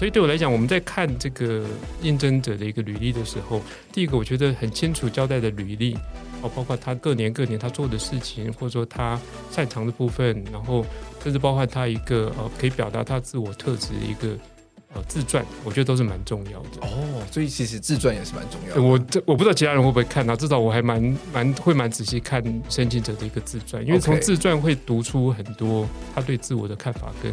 所以对我来讲，我们在看这个应征者的一个履历的时候，第一个我觉得很清楚交代的履历，哦，包括他各年各年他做的事情，或者说他擅长的部分，然后甚至包括他一个呃可以表达他自我特质的一个。呃，自传我觉得都是蛮重要的哦，所以其实自传也是蛮重要的。我这我不知道其他人会不会看啊，至少我还蛮蛮会蛮仔细看申请者的一个自传，因为从自传会读出很多他对自我的看法跟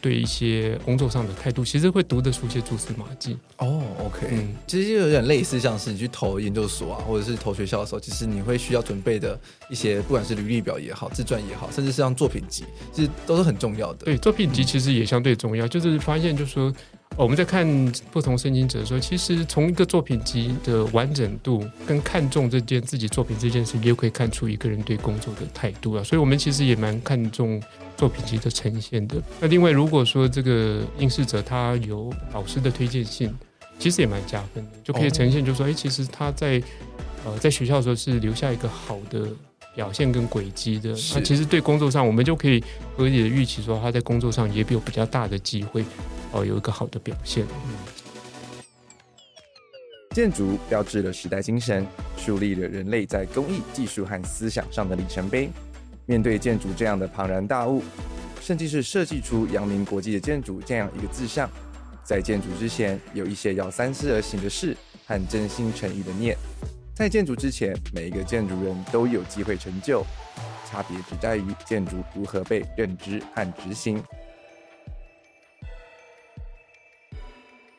对一些工作上的态度，其实会读得出一些蛛丝马迹。哦，OK，嗯，其实就有点类似，像是你去投研究所啊，或者是投学校的时候，其实你会需要准备的一些，不管是履历表也好，自传也好，甚至是像作品集，其实都是很重要的。对，作品集其实也相对重要，就是发现就是说。我们在看不同申请者的时候，其实从一个作品集的完整度跟看重这件自己作品这件事情，又可以看出一个人对工作的态度啊。所以，我们其实也蛮看重作品集的呈现的。那另外，如果说这个应试者他有老师的推荐信，其实也蛮加分的，就可以呈现，就是说，哎，其实他在呃在学校的时候是留下一个好的表现跟轨迹的。那其实对工作上，我们就可以合理的预期说，他在工作上也有比较大的机会。哦，有一个好的表现。嗯，建筑标志了时代精神，树立了人类在工艺、技术和思想上的里程碑。面对建筑这样的庞然大物，甚至是设计出阳明国际的建筑这样一个志向，在建筑之前，有一些要三思而行的事和真心诚意的念。在建筑之前，每一个建筑人都有机会成就，差别只在于建筑如何被认知和执行。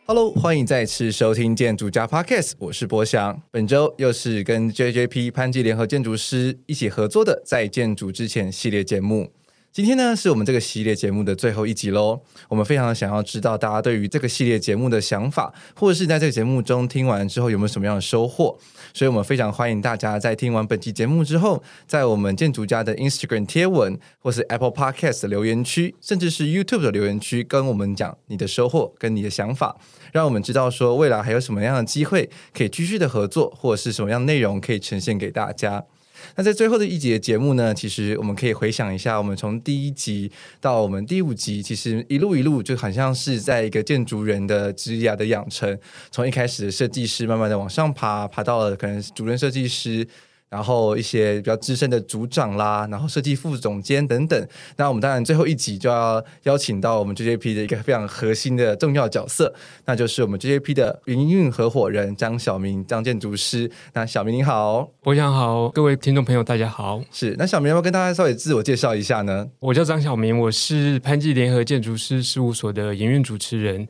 Hello，欢迎再次收听建筑家 Podcast，我是博翔。本周又是跟 JJP 潘记联合建筑师一起合作的在建筑之前系列节目。今天呢，是我们这个系列节目的最后一集喽。我们非常想要知道大家对于这个系列节目的想法，或者是在这个节目中听完之后有没有什么样的收获。所以我们非常欢迎大家在听完本期节目之后，在我们建筑家的 Instagram 贴文，或是 Apple Podcast 的留言区，甚至是 YouTube 的留言区，跟我们讲你的收获跟你的想法，让我们知道说未来还有什么样的机会可以继续的合作，或者是什么样的内容可以呈现给大家。那在最后的一节节目呢，其实我们可以回想一下，我们从第一集到我们第五集，其实一路一路就好像是在一个建筑人的职涯的养成，从一开始的设计师，慢慢的往上爬，爬到了可能主任设计师。然后一些比较资深的组长啦，然后设计副总监等等。那我们当然最后一集就要邀请到我们 JJP 的一个非常核心的重要角色，那就是我们 JJP 的营运合伙人张小明张建筑师。那小明你好，博翔好，各位听众朋友大家好。是，那小明要不要跟大家稍微自我介绍一下呢？我叫张小明，我是潘记联合建筑师事务所的营运主持人。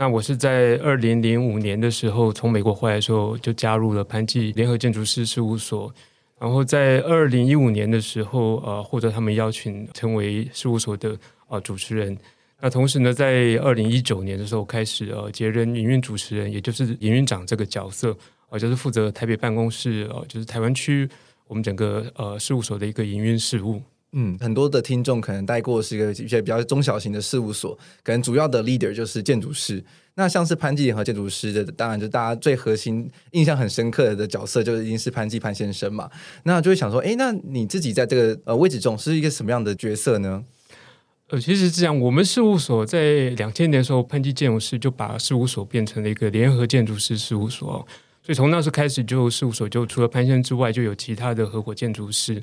那我是在二零零五年的时候从美国回来的时候就加入了潘记联合建筑师事务所，然后在二零一五年的时候呃获得他们邀请成为事务所的呃主持人。那同时呢，在二零一九年的时候开始呃接任营运主持人，也就是营运长这个角色，呃就是负责台北办公室呃就是台湾区我们整个呃事务所的一个营运事务。嗯，很多的听众可能带过是一个一些比较中小型的事务所，可能主要的 leader 就是建筑师。那像是潘记联合建筑师的，当然就大家最核心、印象很深刻的角色，就是一定是潘记潘先生嘛。那就会想说，哎，那你自己在这个呃位置中是一个什么样的角色呢？呃，其实是这样，我们事务所在两千年的时候，潘记建筑师就把事务所变成了一个联合建筑师事务所，所以从那时候开始，就事务所就除了潘先生之外，就有其他的合伙建筑师。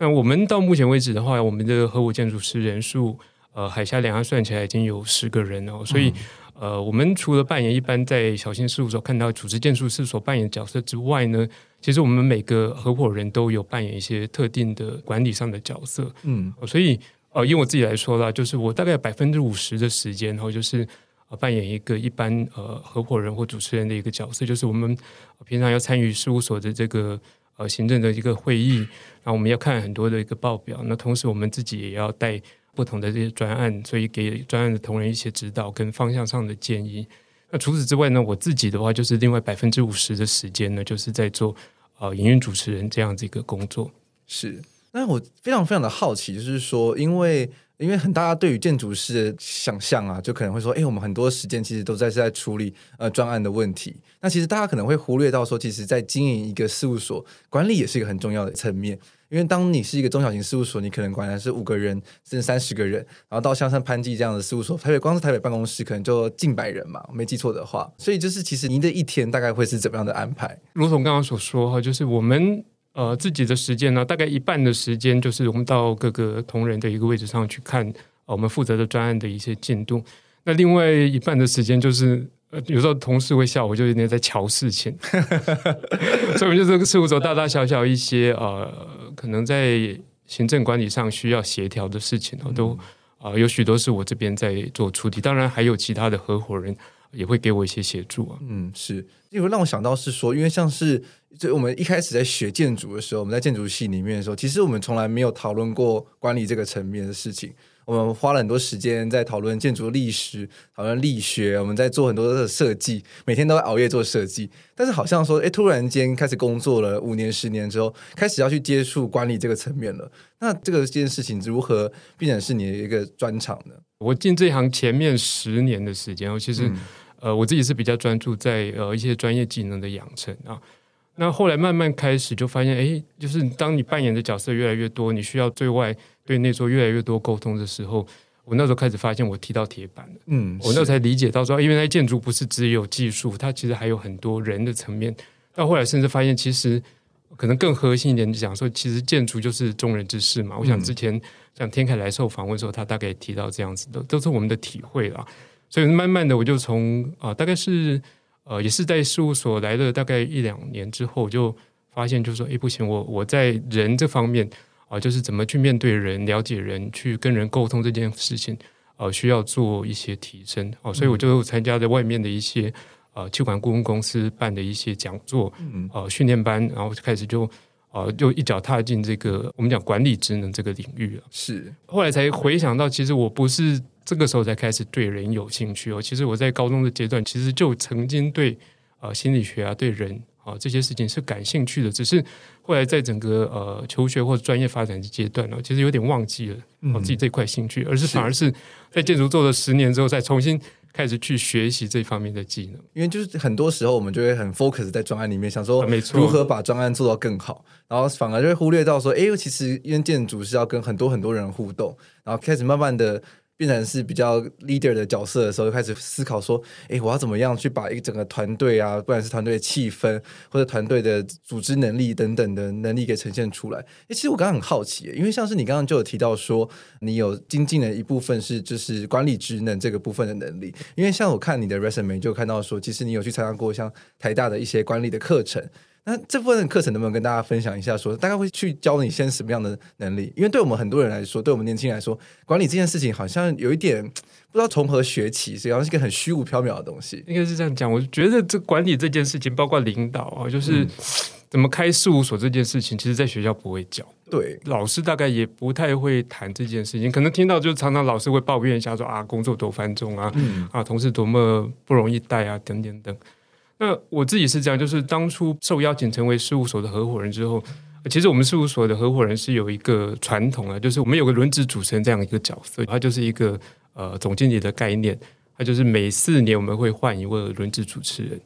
那我们到目前为止的话，我们的合伙建筑师人数，呃，海峡两岸算起来已经有十个人哦。所以，呃，我们除了扮演一般在小型事务所看到组织建筑师所扮演的角色之外呢，其实我们每个合伙人都有扮演一些特定的管理上的角色。嗯，所以，呃，以我自己来说啦，就是我大概百分之五十的时间，然后就是呃扮演一个一般呃合伙人或主持人的一个角色，就是我们平常要参与事务所的这个。呃，行政的一个会议，然后我们要看很多的一个报表。那同时，我们自己也要带不同的这些专案，所以给专案的同仁一些指导跟方向上的建议。那除此之外呢，我自己的话就是另外百分之五十的时间呢，就是在做呃营运主持人这样子一个工作。是，那我非常非常的好奇，就是说，因为。因为很大家对于建筑师的想象啊，就可能会说，哎，我们很多时间其实都在是在处理呃专案的问题。那其实大家可能会忽略到说，其实，在经营一个事务所，管理也是一个很重要的层面。因为当你是一个中小型事务所，你可能管的是五个人甚至三十个人，然后到像像潘记这样的事务所，台北光是台北办公室可能就近百人嘛，我没记错的话。所以就是其实您的一天大概会是怎么样的安排？如同刚刚所说哈，就是我们呃自己的时间呢，大概一半的时间就是我们到各个同仁的一个位置上去看，呃，我们负责的专案的一些进度。那另外一半的时间就是。呃，有时候同事会笑我，就有点在瞧事情，所以我们就这个事务所大大小小一些呃，可能在行政管理上需要协调的事情，都啊、呃、有许多是我这边在做处理，当然还有其他的合伙人也会给我一些协助啊。嗯，是，因为让我想到是说，因为像是就我们一开始在学建筑的时候，我们在建筑系里面的时候，其实我们从来没有讨论过管理这个层面的事情。我们花了很多时间在讨论建筑历史、讨论力学，我们在做很多的设计，每天都会熬夜做设计。但是好像说，哎，突然间开始工作了五年、十年之后，开始要去接触管理这个层面了。那这个这件事情如何变成是你的一个专长呢？我进这行前面十年的时间，我其实、呃我自己是比较专注在呃一些专业技能的养成啊。那后来慢慢开始就发现，哎，就是当你扮演的角色越来越多，你需要对外。对内做越来越多沟通的时候，我那时候开始发现我踢到铁板了。嗯，我那时候才理解到说，因为那建筑不是只有技术，它其实还有很多人的层面。到后来甚至发现，其实可能更核心一点讲说，其实建筑就是众人之事嘛。我想之前像天凯来受访问的时候，他大概提到这样子的，都是我们的体会啦。所以慢慢的，我就从啊、呃，大概是呃，也是在事务所来了大概一两年之后，就发现就是说，哎，不行，我我在人这方面。啊，就是怎么去面对人、了解人、去跟人沟通这件事情，呃，需要做一些提升。哦，所以我就参加了外面的一些呃气管顾问公司办的一些讲座，嗯，呃，训练班，然后就开始就呃就一脚踏进这个我们讲管理职能这个领域了。是，后来才回想到，其实我不是这个时候才开始对人有兴趣哦。其实我在高中的阶段，其实就曾经对呃心理学啊，对人。啊，这些事情是感兴趣的，只是后来在整个呃求学或者专业发展的阶段呢，其实有点忘记了我自己这块兴趣，嗯、而是反而是在建筑做了十年之后，再重新开始去学习这方面的技能。因为就是很多时候我们就会很 focus 在专案里面，想说如何把专案做到更好，然后反而就会忽略到说，哎，其实因为建筑是要跟很多很多人互动，然后开始慢慢的。变成是比较 leader 的角色的时候，就开始思考说：“哎，我要怎么样去把一个整个团队啊，不管是团队的气氛或者团队的组织能力等等的能力给呈现出来。”哎，其实我刚刚很好奇，因为像是你刚刚就有提到说，你有精进的一部分是就是管理职能这个部分的能力。因为像我看你的 resume 就看到说，其实你有去参加过像台大的一些管理的课程。那这部分的课程能不能跟大家分享一下说，说大概会去教你些什么样的能力？因为对我们很多人来说，对我们年轻人来说，管理这件事情好像有一点不知道从何学起，所以好像是一个很虚无缥缈的东西。应该是这样讲，我觉得这管理这件事情，包括领导啊，就是怎么开事务所这件事情，其实在学校不会教。对，老师大概也不太会谈这件事情，可能听到就常常老师会抱怨一下说啊，工作多繁重啊，嗯、啊，同事多么不容易带啊，等等等。那我自己是这样，就是当初受邀请成为事务所的合伙人之后，其实我们事务所的合伙人是有一个传统啊，就是我们有个轮值主持人这样一个角色，他就是一个呃总经理的概念，他就是每四年我们会换一位轮值主持人。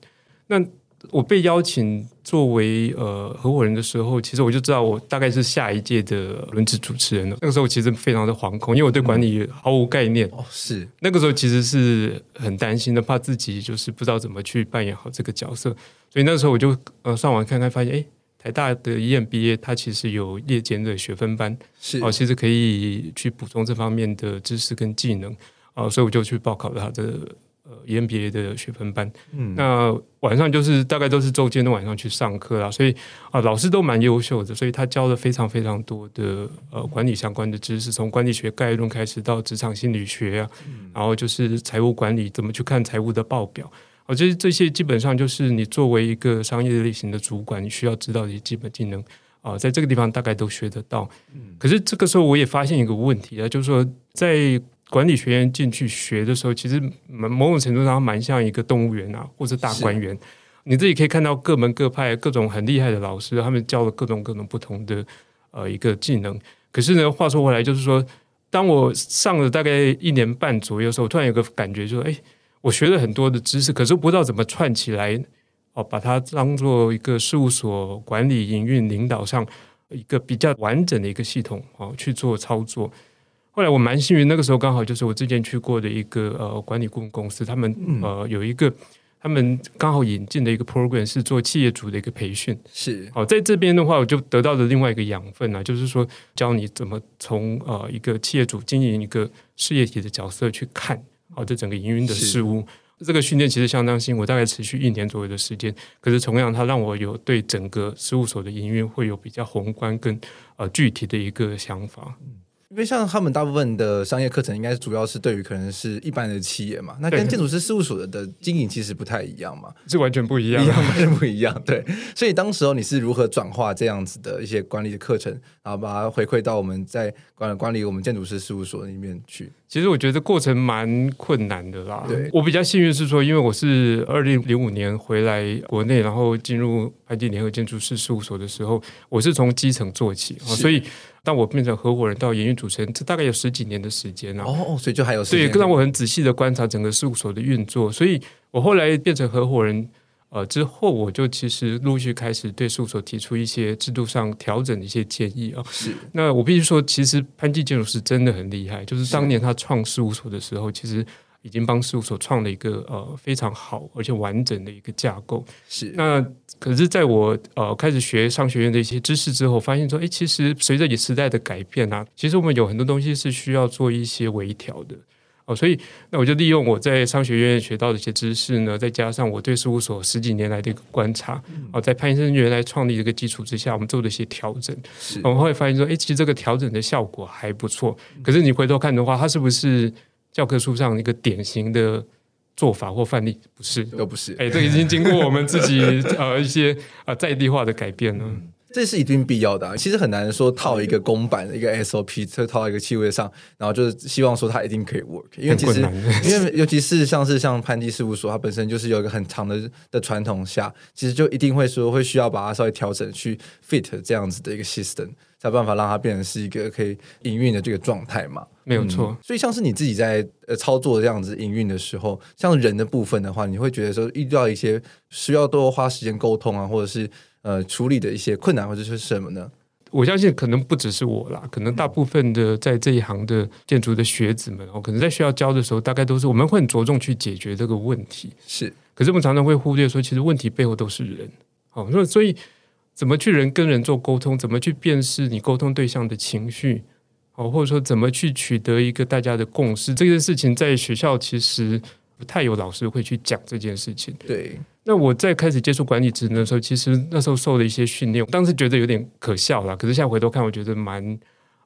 那我被邀请作为呃合伙人的时候，其实我就知道我大概是下一届的轮值主持人了。那个时候其实非常的惶恐，因为我对管理毫无概念。哦，是那个时候其实是很担心的，怕自己就是不知道怎么去扮演好这个角色。所以那个时候我就呃上网看看，发现哎，台大的 EMBA 它其实有夜间的学分班，是哦，其实可以去补充这方面的知识跟技能啊，所以我就去报考了他的。呃，EMBA 的学分班，嗯，那晚上就是大概都是周间的晚上去上课啦，所以啊，老师都蛮优秀的，所以他教了非常非常多的呃管理相关的知识，从管理学概论开始到职场心理学啊，嗯、然后就是财务管理怎么去看财务的报表，啊，这这些基本上就是你作为一个商业类型的主管，你需要知道的一些基本技能啊，在这个地方大概都学得到。嗯，可是这个时候我也发现一个问题啊，就是说在管理学院进去学的时候，其实某种程度上蛮像一个动物园啊，或者大观园。你自己可以看到各门各派、各种很厉害的老师，他们教了各种各种不同的呃一个技能。可是呢，话说回来，就是说，当我上了大概一年半左右的时候，我突然有个感觉，就是，哎，我学了很多的知识，可是不知道怎么串起来，哦，把它当做一个事务所管理、营运、领导上一个比较完整的一个系统啊去做操作。后来我蛮幸运，那个时候刚好就是我之前去过的一个呃管理顾问公司，他们呃有一个。他们刚好引进的一个 program 是做企业主的一个培训，是好在这边的话，我就得到了另外一个养分啊，就是说教你怎么从呃一个企业主经营一个事业体的角色去看好这整个营运的事物。这个训练其实相当辛苦，大概持续一年左右的时间。可是同样，它让我有对整个事务所的营运会有比较宏观跟呃具体的一个想法。因为像他们大部分的商业课程，应该主要是对于可能是一般的企业嘛，那跟建筑师事务所的的经营其实不太一样嘛，是完全不一样，一样完全不一样。对，所以当时候你是如何转化这样子的一些管理的课程，然后把它回馈到我们在管管理我们建筑师事务所里面去？其实我觉得过程蛮困难的啦。对，我比较幸运是说，因为我是二零零五年回来国内，然后进入潘基联合建筑师事务所的时候，我是从基层做起，所以。当我变成合伙人到营运主持人，这大概有十几年的时间了。哦，所以就还有。对，让我很仔细的观察整个事务所的运作。所以我后来变成合伙人，呃，之后我就其实陆续开始对事务所提出一些制度上调整的一些建议啊。是。那我必须说，其实潘记建筑师真的很厉害。就是当年他创事务所的时候，其实。已经帮事务所创了一个呃非常好而且完整的一个架构。是。那可是，在我呃开始学商学院的一些知识之后，发现说，哎，其实随着你时代的改变啊，其实我们有很多东西是需要做一些微调的。哦，所以那我就利用我在商学院学到的一些知识呢，再加上我对事务所十几年来的一个观察，哦，在潘先生原来创立这个基础之下，我们做了一些调整。我们会发现说，哎，其实这个调整的效果还不错。可是你回头看的话，它是不是？教科书上一个典型的做法或范例，不是，都不是。哎，这已经经过我们自己呃一些啊在地化的改变了。嗯这是一定必要的啊，其实很难说套一个公版的一个 SOP，就套一个企业上，然后就是希望说它一定可以 work，因为其实因为尤其是像是像潘基事务所，它本身就是有一个很长的的传统下，其实就一定会说会需要把它稍微调整去 fit 这样子的一个 system，才有办法让它变成是一个可以营运的这个状态嘛。没有错，嗯，所以像是你自己在呃操作这样子营运的时候，像人的部分的话，你会觉得说遇到一些需要多花时间沟通啊，或者是。呃，处理的一些困难或者是什么呢？我相信可能不只是我啦，可能大部分的在这一行的建筑的学子们，哦，可能在需要教的时候，大概都是我们会很着重去解决这个问题，是。可是我们常常会忽略说，其实问题背后都是人，哦，那所以怎么去人跟人做沟通，怎么去辨识你沟通对象的情绪，哦，或者说怎么去取得一个大家的共识，这件事情在学校其实不太有老师会去讲这件事情，对。那我在开始接触管理职能的时候，其实那时候受了一些训练，当时觉得有点可笑啦。可是现在回头看，我觉得蛮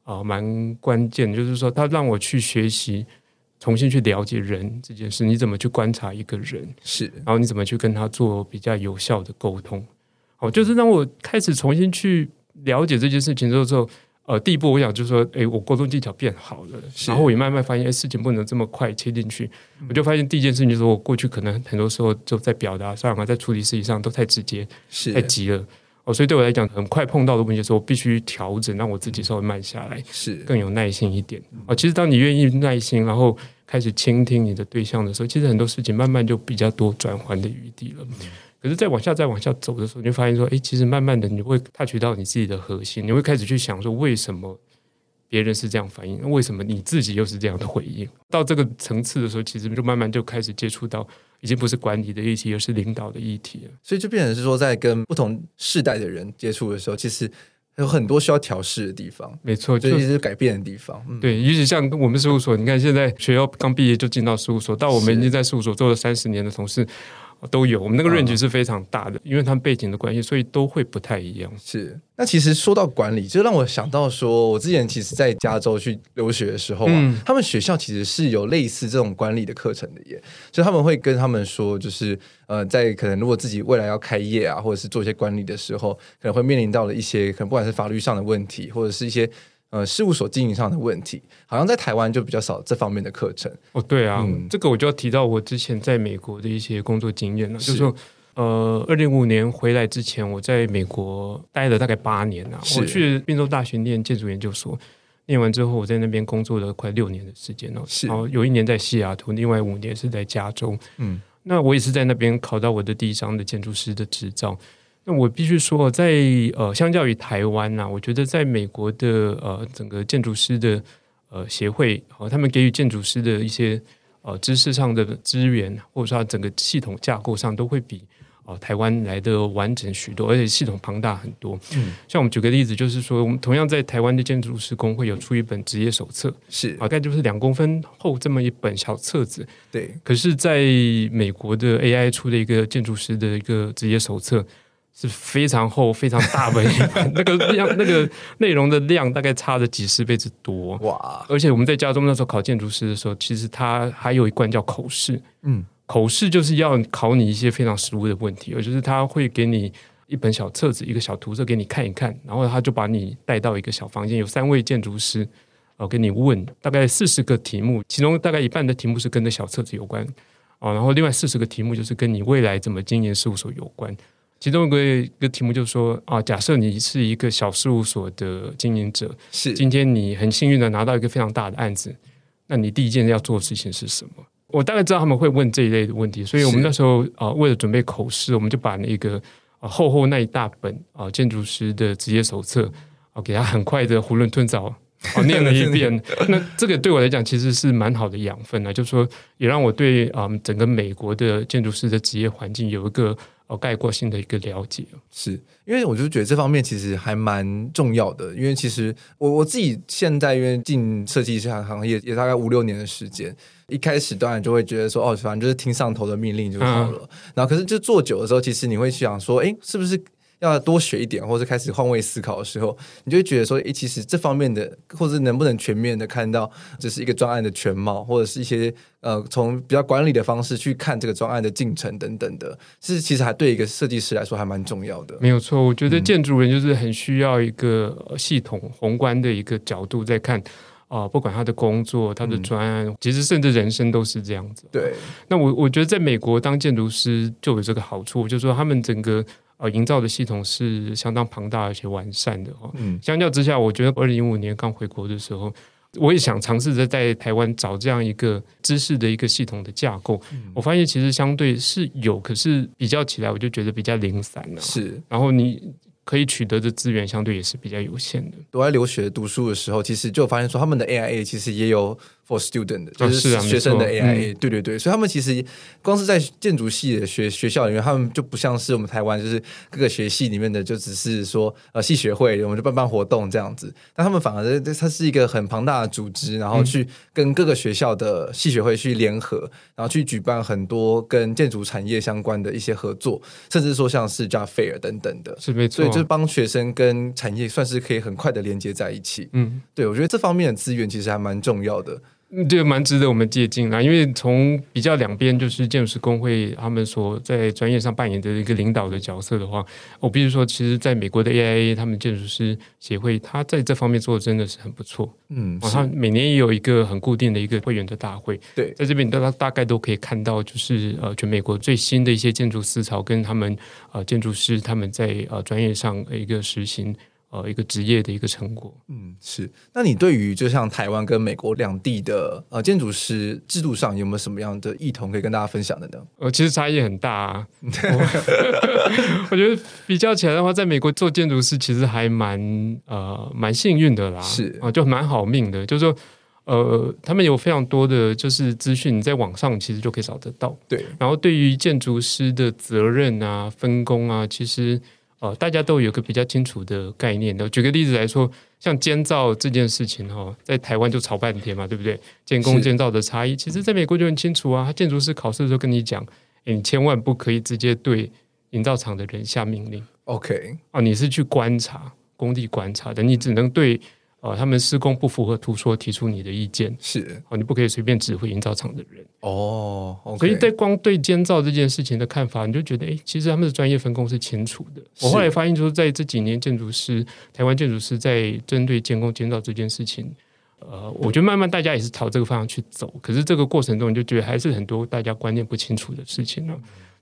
啊蛮关键，就是说他让我去学习，重新去了解人这件事。你怎么去观察一个人？是，然后你怎么去跟他做比较有效的沟通？好，就是让我开始重新去了解这件事情之后之后。呃，第一步我想就是说，哎，我沟通技巧变好了，然后我也慢慢发现，哎，事情不能这么快切进去。我就发现第一件事情就是，我过去可能很多时候就在表达上啊，在处理事情上都太直接，是太急了。哦，所以对我来讲，很快碰到的问题的时候，我必须调整，让我自己稍微慢下来，是更有耐心一点。哦，其实当你愿意耐心，然后开始倾听你的对象的时候，其实很多事情慢慢就比较多转换的余地了。可是再往下、再往下走的时候，你就发现说，哎，其实慢慢的你会 touch 到你自己的核心，你会开始去想说，为什么别人是这样反应？为什么你自己又是这样的回应？到这个层次的时候，其实就慢慢就开始接触到，已经不是管理的议题，而是领导的议题了。所以就变成是说，在跟不同世代的人接触的时候，其实有很多需要调试的地方。没错，就一直改变的地方。嗯、对，尤其像我们事务所，你看现在学校刚毕业就进到事务所，到我们已经在事务所做了三十年的同事。都有，我们那个 range 是非常大的，因为他们背景的关系，所以都会不太一样。是，那其实说到管理，就让我想到说，我之前其实在加州去留学的时候啊，嗯、他们学校其实是有类似这种管理的课程的耶，所以他们会跟他们说，就是呃，在可能如果自己未来要开业啊，或者是做一些管理的时候，可能会面临到了一些可能不管是法律上的问题，或者是一些。呃，事务所经营上的问题，好像在台湾就比较少这方面的课程。哦，对啊，嗯、这个我就要提到我之前在美国的一些工作经验了。是就是说，呃，二零五年回来之前，我在美国待了大概八年啊。我去宾州大学念建筑研究所，念完之后，我在那边工作了快六年的时间哦。是，然后有一年在西雅图，另外五年是在加州。嗯，那我也是在那边考到我的第一张的建筑师的执照。那我必须说，在呃，相较于台湾呐、啊，我觉得在美国的呃整个建筑师的呃协会，好、呃，他们给予建筑师的一些呃知识上的资源，或者说整个系统架构上，都会比。呃，台湾来的完整许多，而且系统庞大很多。嗯，像我们举个例子，就是说，我们同样在台湾的建筑师工会有出一本职业手册，是大概就是两公分厚这么一本小册子。对，可是在美国的 AI 出的一个建筑师的一个职业手册是非常厚、非常大本一本，那个量、那个内容的量大概差了几十倍之多。哇！而且我们在家中那时候考建筑师的时候，其实它还有一关叫口试。嗯。口试就是要考你一些非常实务的问题，也就是他会给你一本小册子，一个小图册给你看一看，然后他就把你带到一个小房间，有三位建筑师，呃，给你问大概四十个题目，其中大概一半的题目是跟那小册子有关，哦，然后另外四十个题目就是跟你未来怎么经营事务所有关。其中一个一个题目就是说啊，假设你是一个小事务所的经营者，是今天你很幸运的拿到一个非常大的案子，那你第一件要做的事情是什么？我大概知道他们会问这一类的问题，所以我们那时候啊、呃，为了准备口试，我们就把那个啊、呃、厚厚那一大本啊、呃、建筑师的职业手册啊、呃，给他很快的囫囵吞枣啊、呃、念了一遍。那这个对我来讲其实是蛮好的养分啊，就是说也让我对啊、呃、整个美国的建筑师的职业环境有一个。哦，概括性的一个了解，是因为我就觉得这方面其实还蛮重要的。因为其实我我自己现在因为进设计这行业也大概五六年的时间，一开始当然就会觉得说，哦，反正就是听上头的命令就好了。嗯、然后可是就做久的时候，其实你会想说，哎，是不是？要多学一点，或者开始换位思考的时候，你就会觉得说，诶，其实这方面的，或者能不能全面的看到，这是一个专案的全貌，或者是一些呃，从比较管理的方式去看这个专案的进程等等的，是其实还对一个设计师来说还蛮重要的。没有错，我觉得建筑人就是很需要一个系统宏观的一个角度在看啊、呃，不管他的工作、他的专案，嗯、其实甚至人生都是这样子。对，那我我觉得在美国当建筑师就有这个好处，就是说他们整个。呃，营造的系统是相当庞大而且完善的哈。嗯，相较之下，我觉得二零一五年刚回国的时候，我也想尝试着在台湾找这样一个知识的一个系统的架构。嗯，我发现其实相对是有，可是比较起来，我就觉得比较零散了。是，然后你可以取得的资源相对也是比较有限的。我在留学读书的时候，其实就发现说他们的 AIA 其实也有。For student 就是学生的 AIA，、啊、对对对，所以他们其实光是在建筑系的学学校里面，他们就不像是我们台湾，就是各个学系里面的，就只是说呃系学会，我们就办办活动这样子。但他们反而它是一个很庞大的组织，然后去跟各个学校的系学会去联合，然后去举办很多跟建筑产业相关的一些合作，甚至说像是 Job Fair 等等的，是没错。所以就是帮学生跟产业算是可以很快的连接在一起。嗯，对，我觉得这方面的资源其实还蛮重要的。这个蛮值得我们借鉴啦，因为从比较两边就是建筑师工会他们所在专业上扮演的一个领导的角色的话，我必须说，其实在美国的 AIA 他们建筑师协会，他在这方面做的真的是很不错。嗯，他每年也有一个很固定的一个会员的大会。对，在这边大家大概都可以看到，就是呃，全美国最新的一些建筑思潮跟他们呃建筑师他们在呃专业上的一个实行。呃，一个职业的一个成果，嗯，是。那你对于就像台湾跟美国两地的呃建筑师制度上，有没有什么样的异同可以跟大家分享的呢？呃，其实差异很大啊。我，我觉得比较起来的话，在美国做建筑师其实还蛮呃蛮幸运的啦，是啊、呃，就蛮好命的。就是说，呃，他们有非常多的就是资讯，你在网上其实就可以找得到。对。然后对于建筑师的责任啊、分工啊，其实。哦，大家都有个比较清楚的概念的。举个例子来说，像监造这件事情哈，在台湾就吵半天嘛，对不对？建工建造的差异，其实在美国就很清楚啊。他建筑师考试的时候跟你讲，你千万不可以直接对营造厂的人下命令。OK，哦，你是去观察工地观察的，你只能对。哦，他们施工不符合图说，提出你的意见是哦，你不可以随便指挥营造厂的人哦。Okay、所以在光对监造这件事情的看法，你就觉得，哎，其实他们的专业分工是清楚的。我后来发现，就是在这几年，建筑师台湾建筑师在针对监工监造这件事情，呃，我觉得慢慢大家也是朝这个方向去走。可是这个过程中，你就觉得还是很多大家观念不清楚的事情呢。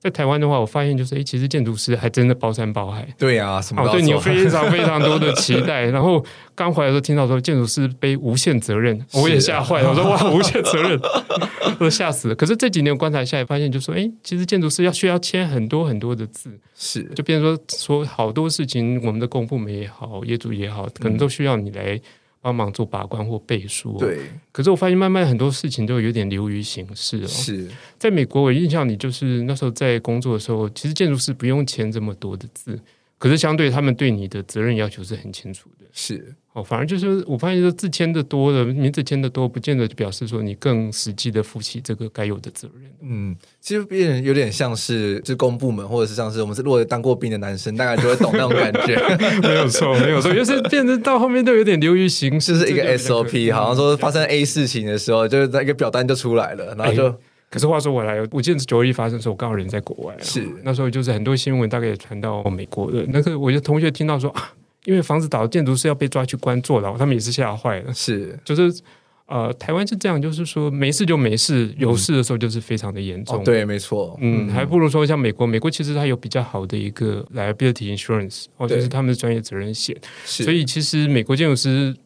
在台湾的话，我发现就是，哎，其实建筑师还真的包山包海。对啊，什么都对你有非常非常多的期待。然后刚回来的时候听到说建筑师背无限责任，我也吓坏了。我说哇，无限责任，我吓死了。可是这几年观察下来，发现就说，哎，其实建筑师要需要签很多很多的字，是就变成说说好多事情，我们的公部门也好，业主也好，可能都需要你来。帮忙做把关或背书，对。可是我发现慢慢很多事情都有点流于形式哦。是在美国，我印象里就是那时候在工作的时候，其实建筑师不用签这么多的字，可是相对他们对你的责任要求是很清楚的。是。哦，反而就是我发现，说字签的多了，名字签的多，不见得就表示说你更实际的负起这个该有的责任。嗯，其实变有点像是，职工部门或者是像是我们是如果当过兵的男生，大概就会懂那种感觉。没有错，没有错，就是变成到后面都有点流于形式，就是一个 SOP，好像说发生 A 事情的时候，就是那一个表单就出来了，然后就。哎、可是话说回来，我记得九一发生的时候，我刚好人在国外，是那时候就是很多新闻大概也传到美国的，那个我就同学听到说 啊。因为房子倒，建筑师要被抓去关坐牢，他们也是吓坏了。是，就是呃，台湾是这样，就是说没事就没事，有事的时候就是非常的严重。哦、对，没错。嗯，还不如说像美国，美国其实它有比较好的一个 liability insurance，哦，就是他们的专业责任险。所以其实美国建筑师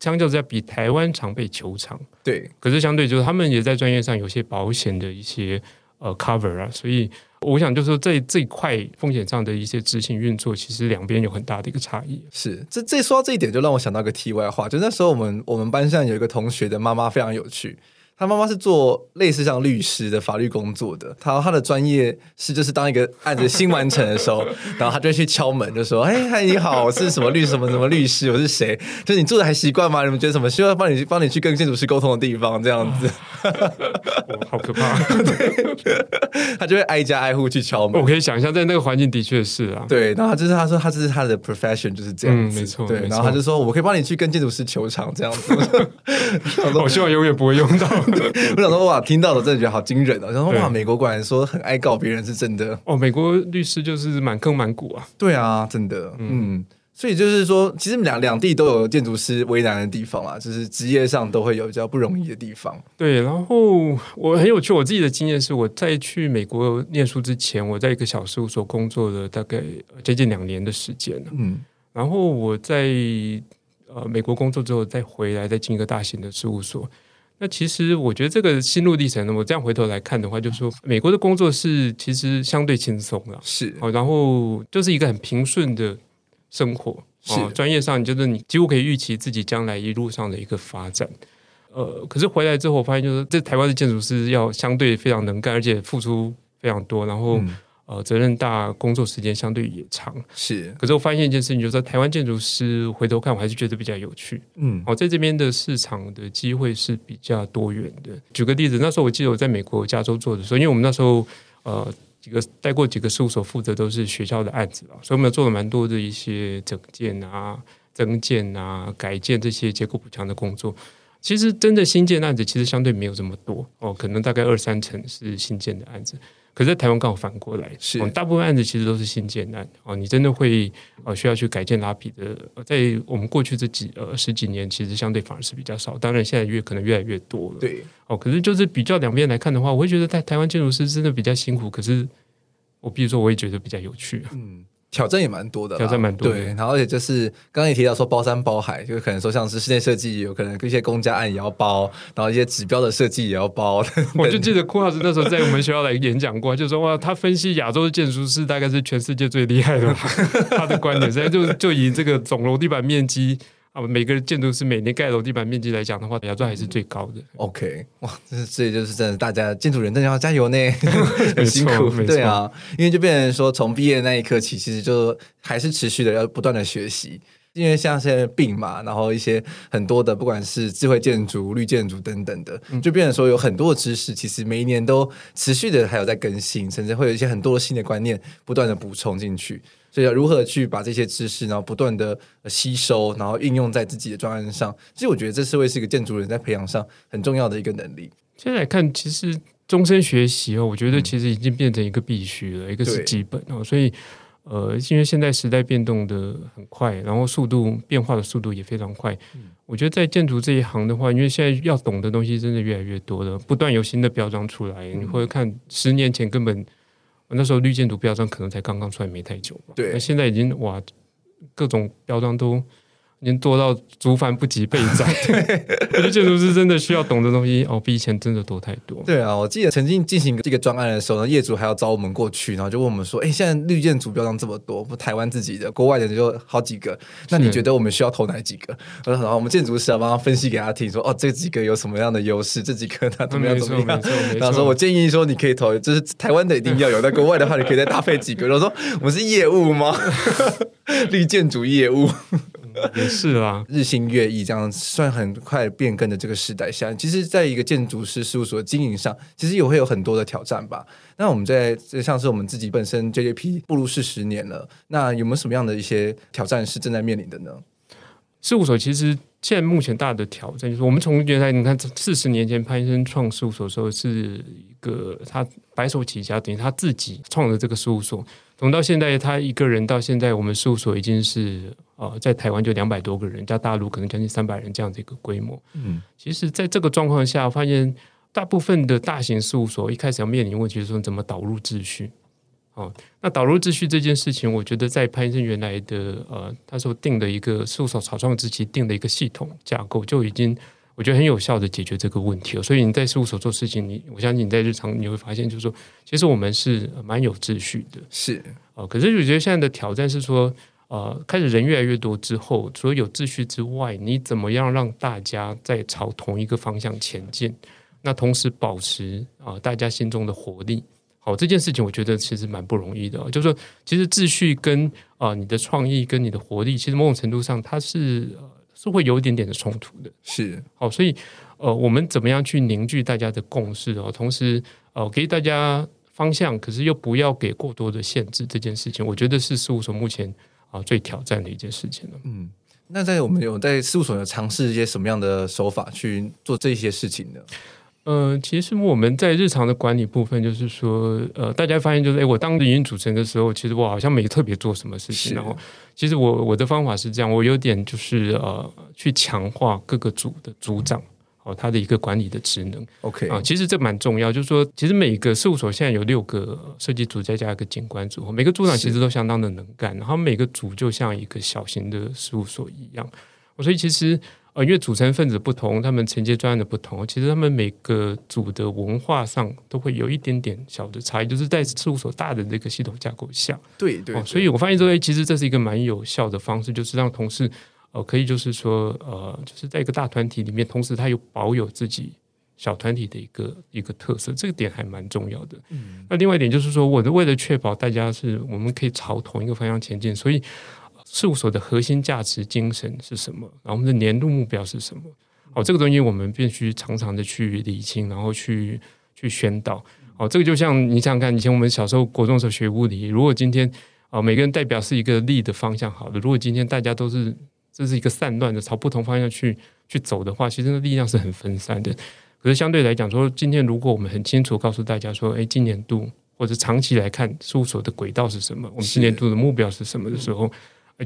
相较之下比台湾常被求偿。对，可是相对就是他们也在专业上有些保险的一些呃 cover 啊，所以。我想就是说，在这一块风险上的一些执行运作，其实两边有很大的一个差异。是，这这说到这一点，就让我想到一个题外话，就那时候我们我们班上有一个同学的妈妈非常有趣。他妈妈是做类似像律师的法律工作的，他他的专业是就是当一个案子新完成的时候，然后他就去敲门，就说：“哎，嗨，你好，我是什么律什么什么律师，我是谁？就是你做的还习惯吗？你们觉得什么需要帮你帮你去跟建筑师沟通的地方？这样子，好可怕。对 ”他就会挨家挨户去敲门。我可以想象，在那个环境的确是啊。对，然后就是他说他这是他的 profession 就是这样子，嗯、没错。对，然后他就说我可以帮你去跟建筑师求偿这样子。我希望永远不会用到。我想说哇，听到的真的觉得好惊人哦！然后哇，美国果然说很爱告别人是真的哦。美国律师就是满坑满谷啊。对啊，真的，嗯，嗯，所以就是说，其实两两地都有建筑师为难的地方啊，就是职业上都会有比较不容易的地方。对，然后我很有趣，我自己的经验是，我在去美国念书之前，我在一个小事务所工作了大概接近两年的时间。嗯，然后我在呃美国工作之后，再回来再进一个大型的事务所。那其实我觉得这个心路历程呢，我这样回头来看的话，就是说美国的工作是其实相对轻松了，是哦，然后就是一个很平顺的生活，是专业上就是你几乎可以预期自己将来一路上的一个发展。呃，可是回来之后，我发现就是这台湾的建筑师要相对非常能干，而且付出非常多，然后。嗯呃，责任大，工作时间相对也长，是。可是我发现一件事情，就是说台湾建筑师回头看，我还是觉得比较有趣。嗯，哦，在这边的市场的机会是比较多元的。举个例子，那时候我记得我在美国加州做的时候，因为我们那时候呃几个带过几个事务所，负责都是学校的案子啊，所以我们做了蛮多的一些整建啊、增建啊、改建这些结构补强的工作。其实真的新建案子其实相对没有这么多哦，可能大概二三成是新建的案子。可是在台湾刚好反过来，是、哦、大部分案子其实都是新建案哦。你真的会呃需要去改建拉皮的，在我们过去这几呃十几年，其实相对反而是比较少。当然现在越可能越来越多了。对哦，可是就是比较两边来看的话，我会觉得在台湾建筑师真的比较辛苦。可是我比如说，我也觉得比较有趣。嗯。挑战也蛮多的，挑战蛮多的。对，然后而且就是刚刚也提到说包山包海，就是可能说像是室内设计，有可能一些公家案也要包，然后一些指标的设计也要包。我就记得库老师那时候在我们学校来演讲过，就说哇，他分析亚洲的建筑师大概是全世界最厉害的，他的观点现在就就以这个总楼地板面积。啊，每个建筑师每年盖楼地板面积来讲的话，亚洲还是最高的。OK，哇，这是这就是真的，大家建筑人真的要加油呢，很辛苦。对啊，因为就变成说，从毕业那一刻起，其实就还是持续的要不断的学习。因为像现在病嘛，然后一些很多的，不管是智慧建筑、绿建筑等等的，就变成说有很多的知识，其实每一年都持续的还有在更新，甚至会有一些很多新的观念不断的补充进去。所以要如何去把这些知识，然后不断的吸收，然后运用在自己的专案上？其实我觉得这是会是一个建筑人在培养上很重要的一个能力。现在来看，其实终身学习哦，我觉得其实已经变成一个必须了，嗯、一个是基本哦。所以呃，因为现在时代变动的很快，然后速度变化的速度也非常快。嗯、我觉得在建筑这一行的话，因为现在要懂的东西真的越来越多了，不断有新的标章出来，嗯、你会看十年前根本。那时候绿箭毒标章可能才刚刚出来没太久吧。对，那现在已经哇，各种标章都。已经多到族繁不及备载，我觉得建筑师真的需要懂的东西哦，比以前真的多太多。对啊，我记得曾经进行这个专案的时候呢，业主还要找我们过去，然后就问我们说：“哎，现在绿建筑标章这么多，不台湾自己的，国外的就好几个，那你觉得我们需要投哪几个？”然后我们建筑师要帮他分析给他听，说：“哦，这几个有什么样的优势？这几个他怎么样怎么样？”然后说：“我建议说你可以投，就是台湾的一定要有，在国外的话你可以再搭配几个。”然后说：“我们是业务吗？绿建筑业务。” 也是啦，日新月异，这样算很快变更的这个时代下，其实，在一个建筑师事务所经营上，其实也会有很多的挑战吧。那我们在像是我们自己本身 JJP 步入四十年了，那有没有什么样的一些挑战是正在面临的呢？事务所其实现在目前大的挑战就是，我们从原来你看四十年前潘先生创事务所的时候是一个他白手起家，等于他自己创的这个事务所。从到现在，他一个人到现在，我们事务所已经是呃，在台湾就两百多个人，加大陆可能将近三百人这样的一个规模。嗯，其实，在这个状况下，发现大部分的大型事务所一开始要面临问题，就是说怎么导入秩序。哦，那导入秩序这件事情，我觉得在潘先生原来的呃，他所定的一个事务所草创之期定的一个系统架构就已经。我觉得很有效的解决这个问题了，所以你在事务所做事情，你我相信你在日常你会发现，就是说，其实我们是蛮有秩序的，是哦。可是我觉得现在的挑战是说，呃，开始人越来越多之后，除了有秩序之外，你怎么样让大家在朝同一个方向前进？那同时保持啊大家心中的活力。好，这件事情我觉得其实蛮不容易的。就是说，其实秩序跟啊你的创意跟你的活力，其实某种程度上它是。是会有一点点的冲突的，是好，所以呃，我们怎么样去凝聚大家的共识哦？同时呃，给大家方向，可是又不要给过多的限制，这件事情，我觉得是事务所目前啊、呃、最挑战的一件事情了。嗯，那在我们有在事务所有尝试一些什么样的手法去做这些事情呢？呃，其实我们在日常的管理部分，就是说，呃，大家发现就是，哎，我当营运主持人的时候，其实我好像没特别做什么事情。然后，其实我我的方法是这样，我有点就是呃，去强化各个组的组长哦，他的一个管理的职能。OK 啊，其实这蛮重要，就是说，其实每个事务所现在有六个设计组，再加一个景观组，每个组长其实都相当的能干，然后每个组就像一个小型的事务所一样。所以其实。呃，因为组成分子不同，他们承接专案的不同，其实他们每个组的文化上都会有一点点小的差异，就是在事务所大的这个系统架构下，对对，对、哦。所以我发现说，哎，其实这是一个蛮有效的方式，就是让同事呃可以就是说呃，就是在一个大团体里面，同时他又保有自己小团体的一个一个特色，这个点还蛮重要的。嗯，那另外一点就是说，我的为了确保大家是我们可以朝同一个方向前进，所以。事务所的核心价值精神是什么？然后我们的年度目标是什么？哦，这个东西我们必须常常的去理清，然后去去宣导。哦，这个就像你想想看，以前我们小时候国中的时候学物理，如果今天啊、哦、每个人代表是一个力的方向，好的，如果今天大家都是这是一个散乱的朝不同方向去去走的话，其实那力量是很分散的。可是相对来讲说，今天如果我们很清楚告诉大家说，哎，今年度或者长期来看事务所的轨道是什么，我们今年度的目标是什么的时候。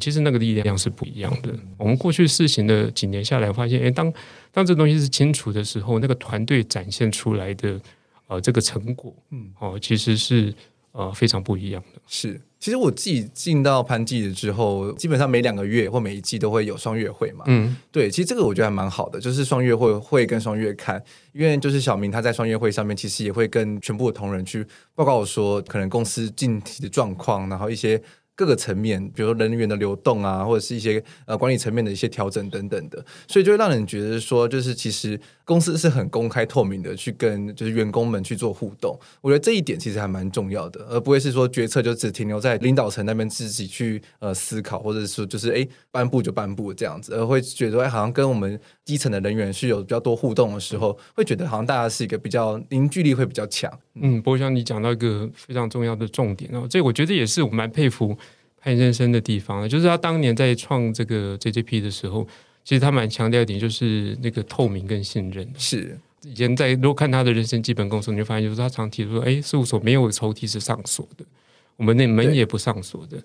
其实那个力量是不一样的。我们过去试行的几年下来，发现，哎，当当这东西是清楚的时候，那个团队展现出来的呃这个成果，嗯，哦，其实是呃非常不一样的。是，其实我自己进到潘记了之后，基本上每两个月或每一季都会有双月会嘛。嗯，对，其实这个我觉得还蛮好的，就是双月会会跟双月看，因为就是小明他在双月会上面，其实也会跟全部的同仁去报告说，可能公司近期的状况，然后一些。各个层面，比如说人员的流动啊，或者是一些呃管理层面的一些调整等等的，所以就会让人觉得说，就是其实公司是很公开透明的去跟就是员工们去做互动。我觉得这一点其实还蛮重要的，而不会是说决策就只停留在领导层那边自己去呃思考，或者是说就是哎颁布就颁布这样子，而会觉得好像跟我们基层的人员是有比较多互动的时候，会觉得好像大家是一个比较凝聚力会比较强。嗯，不过像你讲到一个非常重要的重点哦，这我觉得也是我蛮佩服。潘先生的地方，就是他当年在创这个 JJP 的时候，其实他蛮强调一点，就是那个透明跟信任。是以前在如果看他的人生基本功时候，你就发现，就是他常提出说：“哎，事务所没有抽屉是上锁的，我们那门也不上锁的。”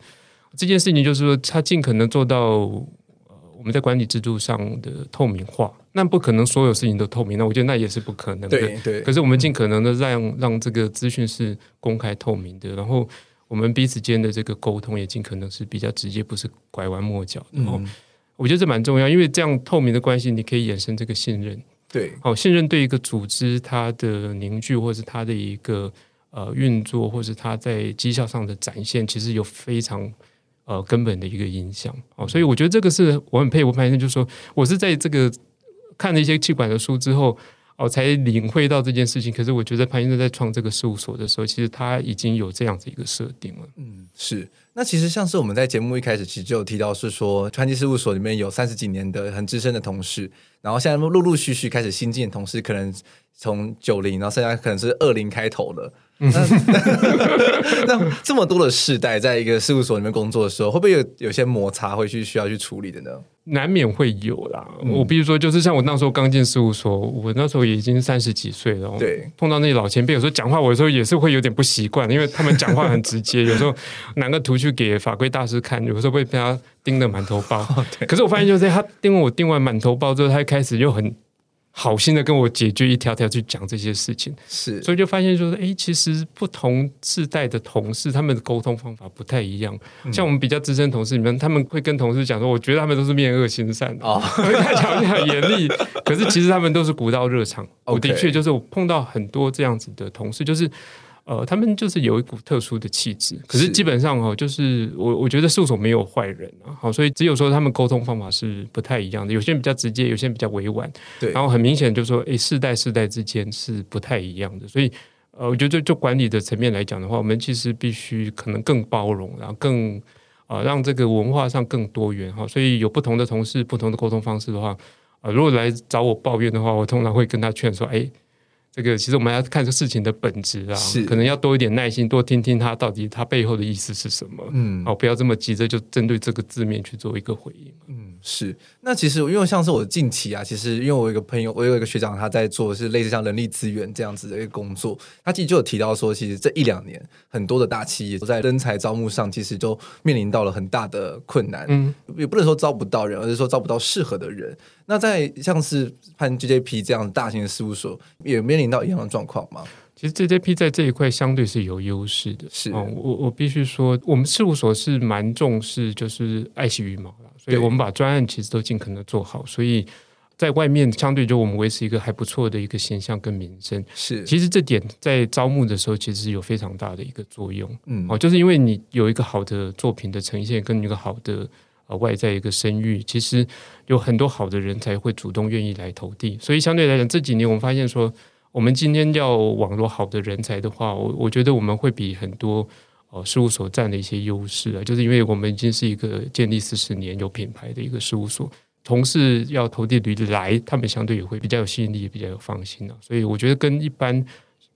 这件事情就是说，他尽可能做到呃，我们在管理制度上的透明化，那不可能所有事情都透明，那我觉得那也是不可能的。对对。可是我们尽可能的让让这个资讯是公开透明的，然后我们彼此间的这个沟通也尽可能是比较直接，不是拐弯抹角的。嗯，我觉得这蛮重要，因为这样透明的关系，你可以衍生这个信任。对，好，信任对一个组织它的凝聚，或是它的一个呃运作，或是它在绩效上的展现，其实有非常呃根本的一个影响。哦，所以我觉得这个是我很佩服潘先生，就是说我是在这个。看了一些气管的书之后，哦，才领会到这件事情。可是我觉得潘先生在创这个事务所的时候，其实他已经有这样子一个设定了。嗯，是。那其实像是我们在节目一开始其实就有提到，是说传奇事务所里面有三十几年的很资深的同事，然后现在陆陆续续开始新进的同事，可能从九零，然后现在可能是二零开头的。那 那这么多的世代，在一个事务所里面工作的时候，会不会有有些摩擦，会去需要去处理的呢？难免会有啦。嗯、我比如说，就是像我那时候刚进事务所，我那时候已经三十几岁了。对，碰到那些老前辈，有时候讲话，我有时候也是会有点不习惯，因为他们讲话很直接。有时候 拿个图去给法规大师看，有时候会被他盯得满头包。哦、可是我发现，就是他盯完我盯完满头包之后，他一开始就很。好心的跟我解决一条条去讲这些事情，是，所以就发现说，哎，其实不同世代的同事，他们的沟通方法不太一样。嗯、像我们比较资深同事里面，他们会跟同事讲说，我觉得他们都是面恶心善的，哦，他讲的很严厉，可是其实他们都是古道热肠。我的确就是我碰到很多这样子的同事，就是。呃，他们就是有一股特殊的气质，可是基本上哦，就是我我觉得事务所没有坏人啊，好，所以只有说他们沟通方法是不太一样的，有些人比较直接，有些人比较委婉，对，然后很明显就是说，诶，世代世代之间是不太一样的，所以呃，我觉得就就管理的层面来讲的话，我们其实必须可能更包容，然后更呃让这个文化上更多元哈，所以有不同的同事，不同的沟通方式的话，呃，如果来找我抱怨的话，我通常会跟他劝说，诶。这个其实我们要看这事情的本质啊，是可能要多一点耐心，多听听他到底他背后的意思是什么，嗯，哦，不要这么急着就针对这个字面去做一个回应，嗯，是。那其实因为像是我近期啊，其实因为我有一个朋友，我有一个学长，他在做是类似像人力资源这样子的一个工作，他其实就有提到说，其实这一两年很多的大企业都在人才招募上，其实都面临到了很大的困难，嗯，也不能说招不到人，而是说招不到适合的人。那在像是判 GJP 这样大型的事务所，也面临到一样的状况吗？其实 GJP 在这一块相对是有优势的。是，哦、我我必须说，我们事务所是蛮重视，就是爱惜羽毛的，所以我们把专案其实都尽可能做好。所以在外面相对就我们维持一个还不错的一个形象跟名声。是，其实这点在招募的时候其实有非常大的一个作用。嗯，哦，就是因为你有一个好的作品的呈现，跟一个好的。呃，外在一个声誉，其实有很多好的人才会主动愿意来投递，所以相对来讲，这几年我们发现说，我们今天要网络好的人才的话，我我觉得我们会比很多呃事务所占的一些优势啊，就是因为我们已经是一个建立四十年有品牌的一个事务所，同事要投递履历来，他们相对也会比较有吸引力，也比较有放心啊，所以我觉得跟一般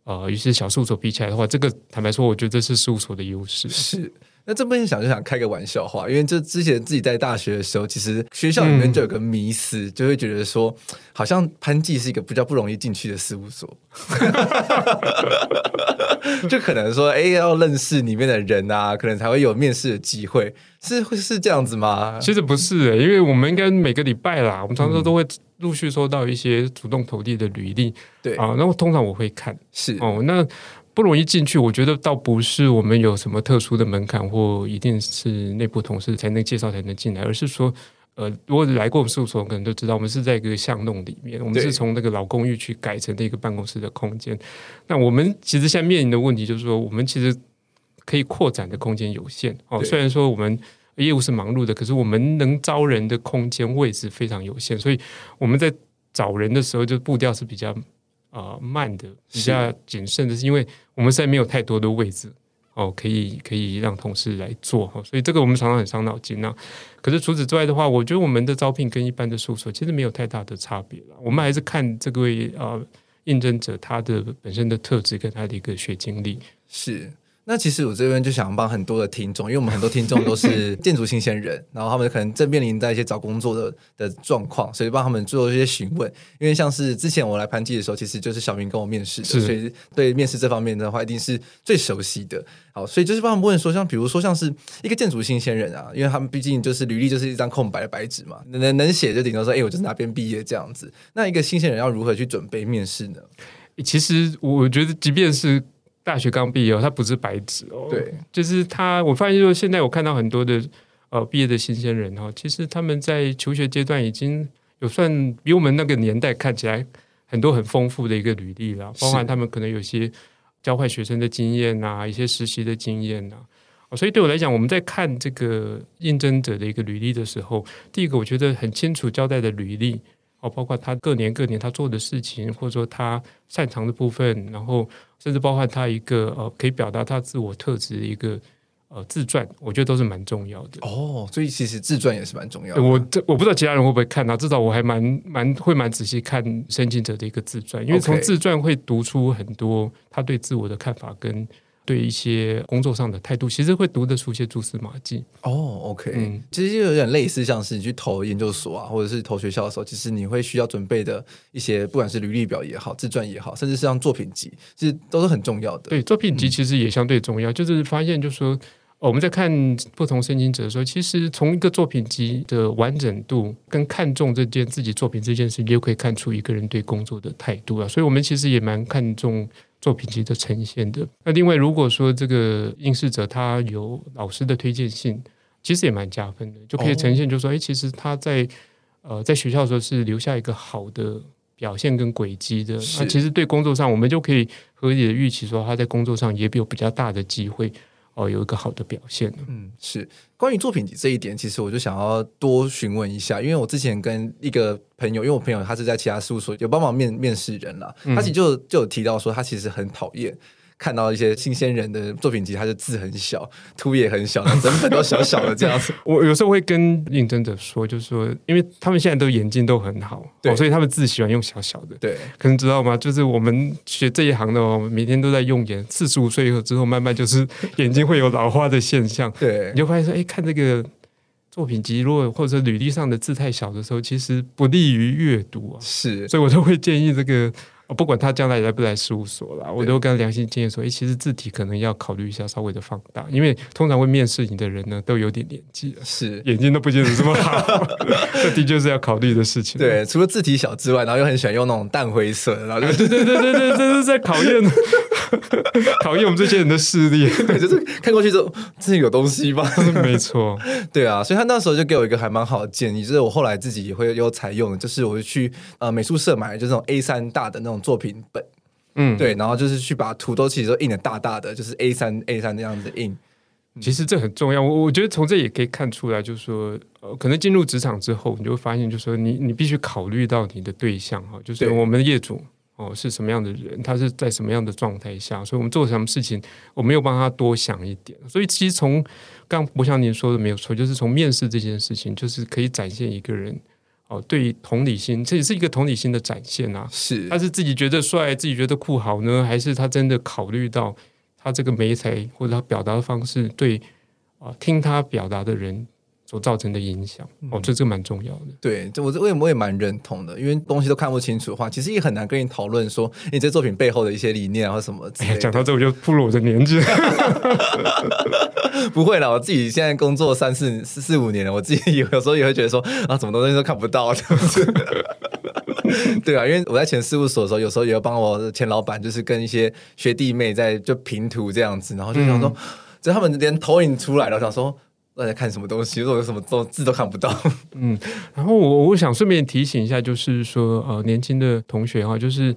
呃，于是小事务所比起来的话，这个坦白说，我觉得这是事务所的优势，是。那这边想就想开个玩笑话，因为这之前自己在大学的时候，其实学校里面就有个迷思，嗯、就会觉得说，好像潘记是一个比较不容易进去的事务所，就可能说，哎，要认识里面的人啊，可能才会有面试的机会，是会是这样子吗？其实不是、欸，因为我们应该每个礼拜啦，我们常常都会陆续收到一些主动投递的履历，对。啊，那我通常我会看，是。哦，那。不容易进去，我觉得倒不是我们有什么特殊的门槛，或一定是内部同事才能介绍才能进来，而是说，呃，如果来过我们事务所，可能都知道，我们是在一个巷弄里面，我们是从那个老公寓去改成的一个办公室的空间。那我们其实现在面临的问题就是说，我们其实可以扩展的空间有限哦。虽然说我们业务是忙碌的，可是我们能招人的空间位置非常有限，所以我们在找人的时候就步调是比较。啊、呃，慢的比较谨慎的是，因为我们现在没有太多的位置哦，可以可以让同事来做哈，所以这个我们常常很伤脑筋呐。可是除此之外的话，我觉得我们的招聘跟一般的事务所其实没有太大的差别了。我们还是看这位呃应征者他的本身的特质跟他的一个学经历是。那其实我这边就想帮很多的听众，因为我们很多听众都是 建筑新鲜人，然后他们可能正面临在一些找工作的的状况，所以帮他们做一些询问。因为像是之前我来潘记的时候，其实就是小明跟我面试的，所以对面试这方面的话，一定是最熟悉的。好，所以就是帮他们问说，像比如说像是一个建筑新鲜人啊，因为他们毕竟就是履历就是一张空白的白纸嘛，能能写就顶多说，哎，我就是哪边毕业这样子。那一个新鲜人要如何去准备面试呢？其实我觉得，即便是大学刚毕业哦，他不是白纸哦。对，就是他，我发现说，现在我看到很多的呃毕业的新鲜人哈，其实他们在求学阶段已经有算比我们那个年代看起来很多很丰富的一个履历了，包含他们可能有些交换学生的经验啊，一些实习的经验啊。所以对我来讲，我们在看这个应征者的一个履历的时候，第一个我觉得很清楚交代的履历。哦，包括他各年各年他做的事情，或者说他擅长的部分，然后甚至包括他一个呃可以表达他自我特质的一个呃自传，我觉得都是蛮重要的。哦，所以其实自传也是蛮重要的。我这我不知道其他人会不会看到，至少我还蛮蛮会蛮仔细看申请者的一个自传，因为从自传会读出很多他对自我的看法跟。对一些工作上的态度，其实会读得出一些蛛丝马迹。哦，OK，嗯，其实就有点类似，像是你去投研究所啊，或者是投学校的时候，其实你会需要准备的一些，不管是履历表也好，自传也好，甚至是像作品集，其实都是很重要的。对，作品集其实也相对重要。嗯、就是发现，就是说我们在看不同申请者的时候，其实从一个作品集的完整度跟看重这件自己作品这件事情，就可以看出一个人对工作的态度啊。所以我们其实也蛮看重。作品集的呈现的。那另外，如果说这个应试者他有老师的推荐信，其实也蛮加分的，就可以呈现，就是说，哎、哦，其实他在呃在学校的时候是留下一个好的表现跟轨迹的。那其实对工作上，我们就可以合理的预期说，他在工作上也有比较大的机会。哦，有一个好的表现。嗯，是关于作品集这一点，其实我就想要多询问一下，因为我之前跟一个朋友，因为我朋友他是在其他事务所有帮忙面面试人啦，嗯、他其实就就有提到说，他其实很讨厌。看到一些新鲜人的作品集，他的字很小，图也很小，整本都小小的这样子。我有时候会跟应征者说，就是说，因为他们现在都眼睛都很好，对、哦，所以他们字喜欢用小小的。对，可能知道吗？就是我们学这一行的哦，每天都在用眼，四十五岁以后之后，慢慢就是眼睛会有老花的现象。对，你就发现说，哎，看这个作品集，如果或者履历上的字太小的时候，其实不利于阅读啊。是，所以我都会建议这个。不管他将来来不来事务所啦，我都跟他良心建议说：诶，其实字体可能要考虑一下，稍微的放大，因为通常会面试你的人呢，都有点年纪了，是 眼睛都不见得这么好，这的确是要考虑的事情。对，除了字体小之外，然后又很喜欢用那种淡灰色，然后就对对对对对，这是在考验 考验我们这些人的视力。对，就是看过去之后，这有东西吧？没错，对啊，所以他那时候就给我一个还蛮好的建议，就是我后来自己也会有采用的，就是我就去呃美术社买，就是那种 A 三大的那种。作品本，嗯，对，然后就是去把图都其实都印的大大的，就是 A 三 A 三那样子印。其实这很重要，我我觉得从这也可以看出来，就是说，呃，可能进入职场之后，你就会发现，就是说你，你你必须考虑到你的对象哈，就是我们的业主哦是什么样的人，他是在什么样的状态下，所以我们做什么事情，我没有帮他多想一点。所以其实从刚不像您说的没有错，就是从面试这件事情，就是可以展现一个人。哦，对于同理心，这也是一个同理心的展现啊。是，他是自己觉得帅，自己觉得酷好呢，还是他真的考虑到他这个媒材或者他表达的方式对啊、呃、听他表达的人所造成的影响？哦，这这蛮重要的。对，这我这我也我也蛮认同的，因为东西都看不清楚的话，其实也很难跟你讨论说你这作品背后的一些理念啊或什么。哎，讲到这我就暴露我的年纪。不会啦，我自己现在工作三四四四五年了，我自己有有时候也会觉得说啊，什么东西都看不到，是不是？对啊，因为我在前事务所的时候，有时候也要帮我前老板，就是跟一些学弟妹在就平图这样子，然后就想说，就、嗯、他们连投影出来了，我想说大家看什么东西，我有什么都字都看不到。嗯，然后我我想顺便提醒一下，就是说呃，年轻的同学哈，就是。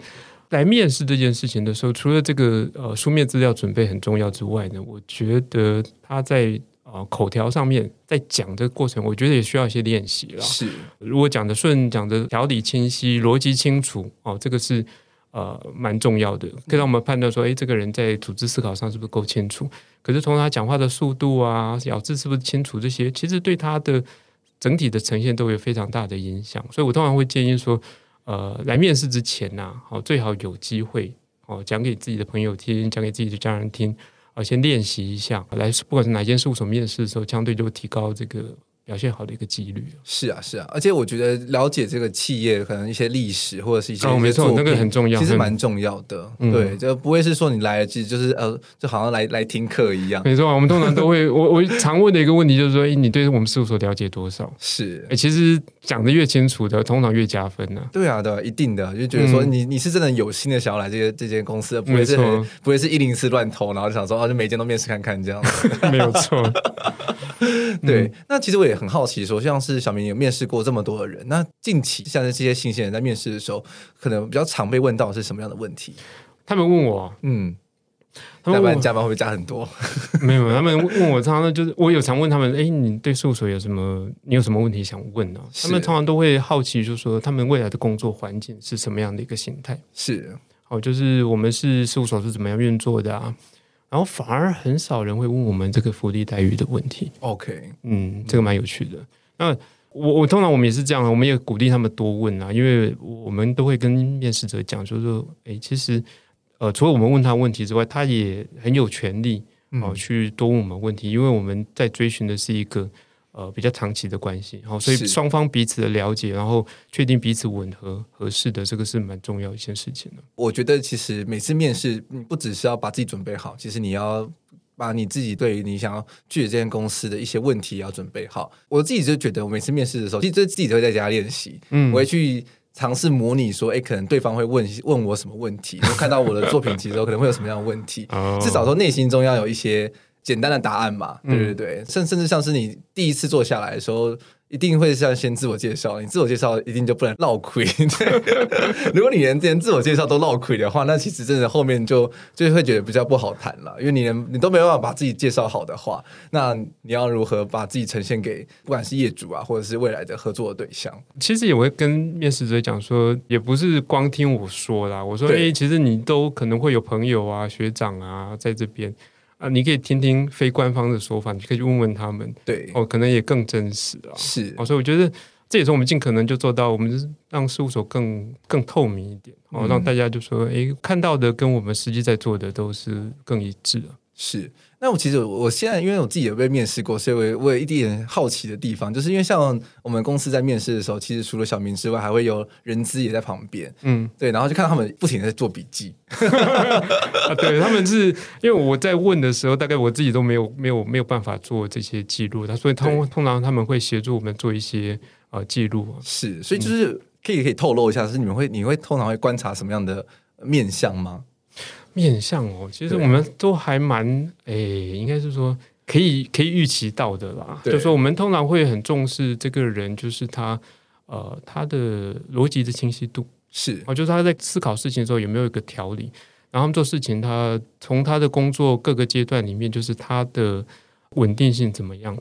来面试这件事情的时候，除了这个呃书面资料准备很重要之外呢，我觉得他在啊、呃、口条上面，在讲的过程，我觉得也需要一些练习了。是，如果讲的顺，讲的条理清晰，逻辑清楚，哦，这个是呃蛮重要的，可以让我们判断说，哎，这个人在组织思考上是不是够清楚？可是从他讲话的速度啊，咬字是不是清楚，这些其实对他的整体的呈现都有非常大的影响。所以我通常会建议说。呃，来面试之前呐、啊，最好有机会哦，讲给自己的朋友听，讲给自己的家人听，啊先练习一下，来不管是哪间事务所面试的时候，相对就会提高这个。表现好的一个几率是啊，是啊，而且我觉得了解这个企业可能一些历史或者是一些哦，没错，那个很重要，其实蛮重要的。对，就不会是说你来了就就是呃，就好像来来听课一样。没错，我们通常都会，我我常问的一个问题就是说，你对我们事务所了解多少？是，哎，其实讲的越清楚的，通常越加分呢。对啊，对啊，一定的，就觉得说你你是真的有心的想要来这个这间公司，不会是不会是一零四乱投，然后就想说哦，就每间都面试看看这样。没有错。对，那其实我也很好奇，说像是小明有面试过这么多的人，那近期像是这些新鲜人在面试的时候，可能比较常被问到是什么样的问题？他们问我，嗯，加班加班会不会加很多？没有，他们问我，常常就是我有常问他们，哎，你对事务所有什么？你有什么问题想问呢？他们常常都会好奇，就是说他们未来的工作环境是什么样的一个形态？是，哦，就是我们是事务所是怎么样运作的啊？然后反而很少人会问我们这个福利待遇的问题。OK，嗯，这个蛮有趣的。那我我通常我们也是这样，我们也鼓励他们多问啊，因为我们都会跟面试者讲，就是说，哎，其实呃，除了我们问他问题之外，他也很有权利哦、呃、去多问我们问题，因为我们在追寻的是一个。呃，比较长期的关系，然后所以双方彼此的了解，然后确定彼此吻合合适的，这个是蛮重要一件事情的。我觉得其实每次面试，你不只是要把自己准备好，其实你要把你自己对于你想要去的这间公司的一些问题要准备好。我自己就觉得，我每次面试的时候，其实自己都会在家练习，嗯，我会去尝试模拟说，哎，可能对方会问问我什么问题，我看到我的作品集的时候，可能会有什么样的问题，至少说内心中要有一些。简单的答案嘛，对对对，甚、嗯、甚至像是你第一次坐下来的时候，一定会是要先自我介绍，你自我介绍一定就不能落亏。如果你连连自我介绍都落亏的话，那其实真的后面就就会觉得比较不好谈了，因为你连你都没办法把自己介绍好的话，那你要如何把自己呈现给不管是业主啊，或者是未来的合作的对象？其实也会跟面试者讲说，也不是光听我说啦，我说哎，其实你都可能会有朋友啊、学长啊在这边。啊，你可以听听非官方的说法，你可以去问问他们，对，哦，可能也更真实啊。是，哦，所以我觉得这也是我们尽可能就做到，我们就是让事务所更更透明一点，哦，让大家就说，哎、嗯，看到的跟我们实际在做的都是更一致啊。是。那我其实我现在因为我自己也被面试过，所以我我有一点好奇的地方，就是因为像我们公司在面试的时候，其实除了小明之外，还会有人资也在旁边，嗯，对，然后就看到他们不停的在做笔记 啊，对，他们是因为我在问的时候，大概我自己都没有没有没有办法做这些记录，他所以通通常他们会协助我们做一些呃记录，是，所以就是可以可以透露一下，是你们会你会通常会观察什么样的面相吗？面向哦，其实我们都还蛮诶、欸，应该是说可以可以预期到的啦。就是说我们通常会很重视这个人，就是他呃他的逻辑的清晰度。是。啊，就是他在思考事情的时候有没有一个条理，然后他们做事情他从他的工作各个阶段里面，就是他的稳定性怎么样，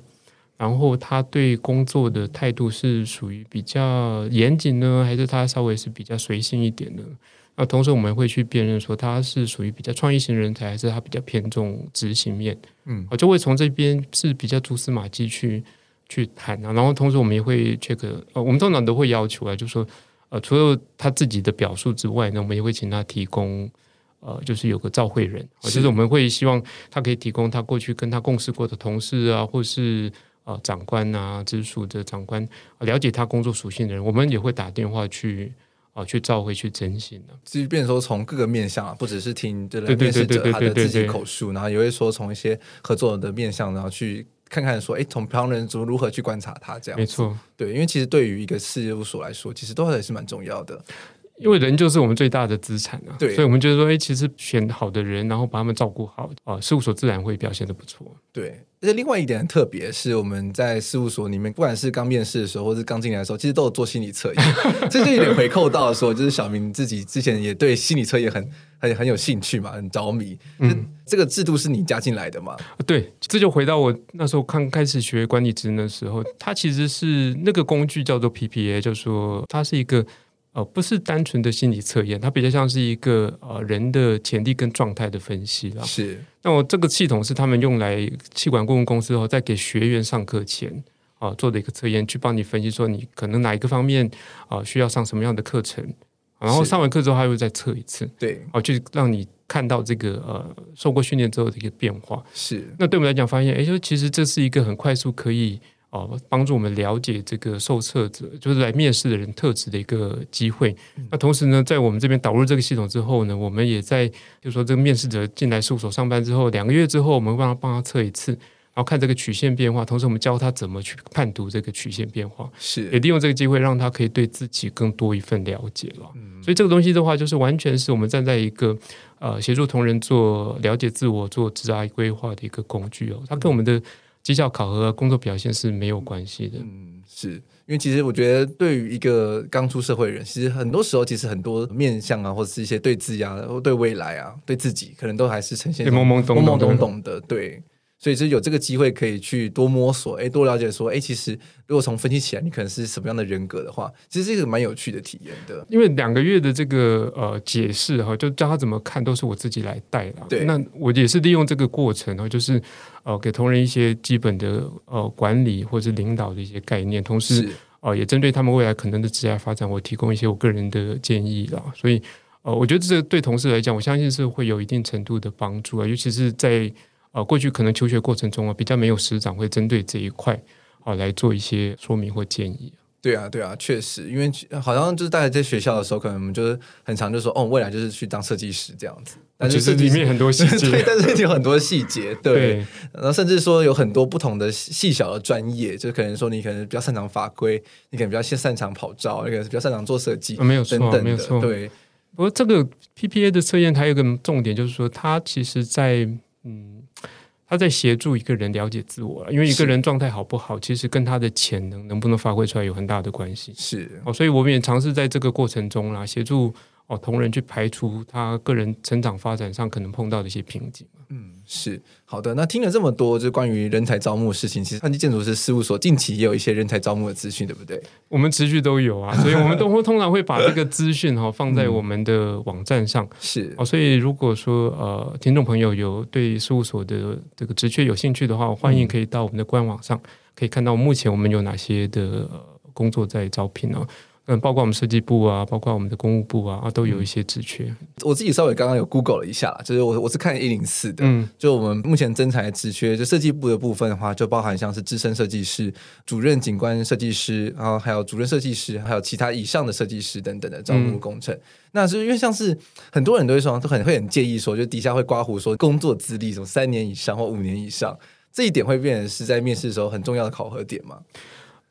然后他对工作的态度是属于比较严谨呢，还是他稍微是比较随性一点的？那同时我们会去辨认说他是属于比较创意型人才，还是他比较偏重执行面。嗯，我就会从这边是比较蛛丝马迹去去谈啊。然后同时我们也会 check，呃，我们通常都会要求啊，就是说呃，除了他自己的表述之外呢，我们也会请他提供呃，就是有个照会人，是就是我们会希望他可以提供他过去跟他共事过的同事啊，或是呃长官啊，直属的长官，了解他工作属性的人，我们也会打电话去。哦，去召回去征信的，即便说从各个面向啊，不只是听这个面试者他的自己口述，然后也会说从一些合作的面向，然后去看看说，哎，从旁人如如何去观察他这样。没错，对，因为其实对于一个事务所来说，其实都还是蛮重要的。因为人就是我们最大的资产啊，对，所以我们觉得说，哎，其实选好的人，然后把他们照顾好，啊，事务所自然会表现的不错。对，而且另外一点很特别是，我们在事务所里面，不管是刚面试的时候，或是刚进来的时候，其实都有做心理测验。这就有点回扣到说，就是小明自己之前也对心理测验很很很有兴趣嘛，很着迷。嗯，这个制度是你加进来的嘛？对，这就回到我那时候刚开始学管理职能的时候，它其实是那个工具叫做 PPA，就是说它是一个。呃，不是单纯的心理测验，它比较像是一个呃人的潜力跟状态的分析啦。是，那我这个系统是他们用来气管顾问公司后，在给学员上课前啊、呃、做的一个测验，去帮你分析说你可能哪一个方面啊、呃、需要上什么样的课程，然后上完课之后，他又再测一次，对，哦、呃，就让你看到这个呃受过训练之后的一个变化。是，那对我们来讲，发现哎，就其实这是一个很快速可以哦、呃、帮助我们了解这个受测者，就是来面试的人特质的一个机会。嗯、那同时呢，在我们这边导入这个系统之后呢，我们也在就是说这个面试者进来事务所上班之后，两个月之后，我们帮他帮他测一次。然后看这个曲线变化，同时我们教他怎么去判读这个曲线变化，是也利用这个机会让他可以对自己更多一份了解了。嗯，所以这个东西的话，就是完全是我们站在一个呃协助同仁做了解自我、做职涯规划的一个工具哦。它跟我们的绩效考核、工作表现是没有关系的。嗯，是因为其实我觉得对于一个刚出社会的人，其实很多时候其实很多面向啊，或者是一些对自家、对未来啊、对自己，可能都还是呈现懵懵懂懂、懵懵懂懂的，对。所以是有这个机会可以去多摸索，哎，多了解说，哎，其实如果从分析起来，你可能是什么样的人格的话，其实是一个蛮有趣的体验的。因为两个月的这个呃解释哈，就教他怎么看，都是我自己来带的。对，那我也是利用这个过程哈，就是呃给同仁一些基本的呃管理或者是领导的一些概念，同时呃也针对他们未来可能的职业发展，我提供一些我个人的建议啦。所以呃，我觉得这对同事来讲，我相信是会有一定程度的帮助啊，尤其是在。呃，过去可能求学过程中啊，比较没有师长会针对这一块啊来做一些说明或建议。对啊，对啊，确实，因为好像就是大家在学校的时候，可能我们就是很常就说，哦，未来就是去当设计师这样子。但是其实里面很多细节，对，但是有很多细节，对。对然后甚至说有很多不同的细小的专业，就可能说你可能比较擅长法规，你可能比较擅长跑照，你可能比较擅长做设计，没有错，等等没有错。对。不过这个 PPA 的测验它有一个重点，就是说它其实在嗯。他在协助一个人了解自我，因为一个人状态好不好，其实跟他的潜能能不能发挥出来有很大的关系。是哦，所以我们也尝试在这个过程中啦，协助哦同仁去排除他个人成长发展上可能碰到的一些瓶颈。嗯。是好的，那听了这么多，就关于人才招募的事情，其实汉基建筑师事务所近期也有一些人才招募的资讯，对不对？我们持续都有啊，所以我们都会通常会把这个资讯哈放在我们的网站上。嗯、是哦，所以如果说呃听众朋友有对事务所的这个职缺有兴趣的话，欢迎可以到我们的官网上，可以看到目前我们有哪些的工作在招聘哦。嗯，包括我们设计部啊，包括我们的公务部啊，啊都有一些职缺。嗯、我自己稍微刚刚有 Google 了一下，就是我我是看一零四的，嗯，就我们目前征才职缺，就设计部的部分的话，就包含像是资深设计师、主任景观设计师，然后还有主任设计师，还有其他以上的设计师等等的招募工程。嗯、那是因为像是很多人都会说，都很会很介意说，就底下会刮胡说工作资历什么三年以上或五年以上，这一点会变成是在面试的时候很重要的考核点吗？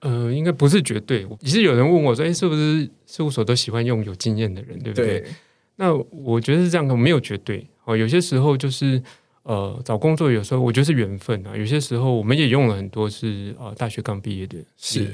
呃，应该不是绝对。也是有人问我说：“哎，是不是事务所都喜欢用有经验的人，对不对？”对。那我觉得是这样的，没有绝对。哦，有些时候就是呃，找工作有时候我觉得是缘分啊。有些时候我们也用了很多是呃大学刚毕业的。是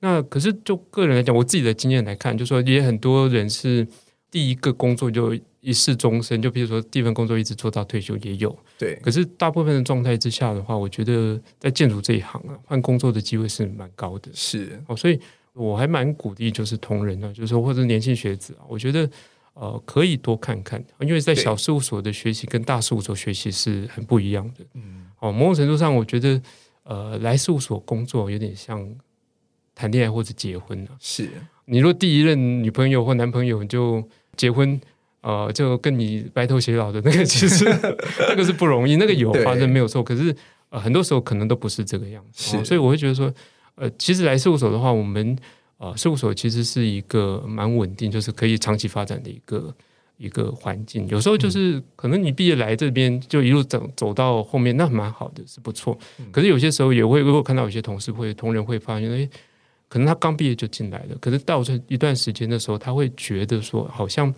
那可是就个人来讲，我自己的经验来看，就说也很多人是第一个工作就。一试终身，就比如说第一份工作一直做到退休也有，对。可是大部分的状态之下的话，我觉得在建筑这一行啊，换工作的机会是蛮高的。是哦，所以我还蛮鼓励，就是同仁啊，就是说或者年轻学子啊，我觉得呃可以多看看，因为在小事务所的学习跟大事务所学习是很不一样的。嗯，哦，某种程度上，我觉得呃来事务所工作有点像谈恋爱或者结婚啊。是你若第一任女朋友或男朋友就结婚。呃，就跟你白头偕老的那个，其实 那个是不容易，那个有发生没有错。可是呃，很多时候可能都不是这个样子，哦，所以我会觉得说，呃，其实来事务所的话，我们呃，事务所其实是一个蛮稳定，就是可以长期发展的一个一个环境。有时候就是可能你毕业来这边就一路走走到后面，那蛮好的，是不错。可是有些时候也会如果看到有些同事会同仁会发现，哎，可能他刚毕业就进来了，可是到这一段时间的时候，他会觉得说好像。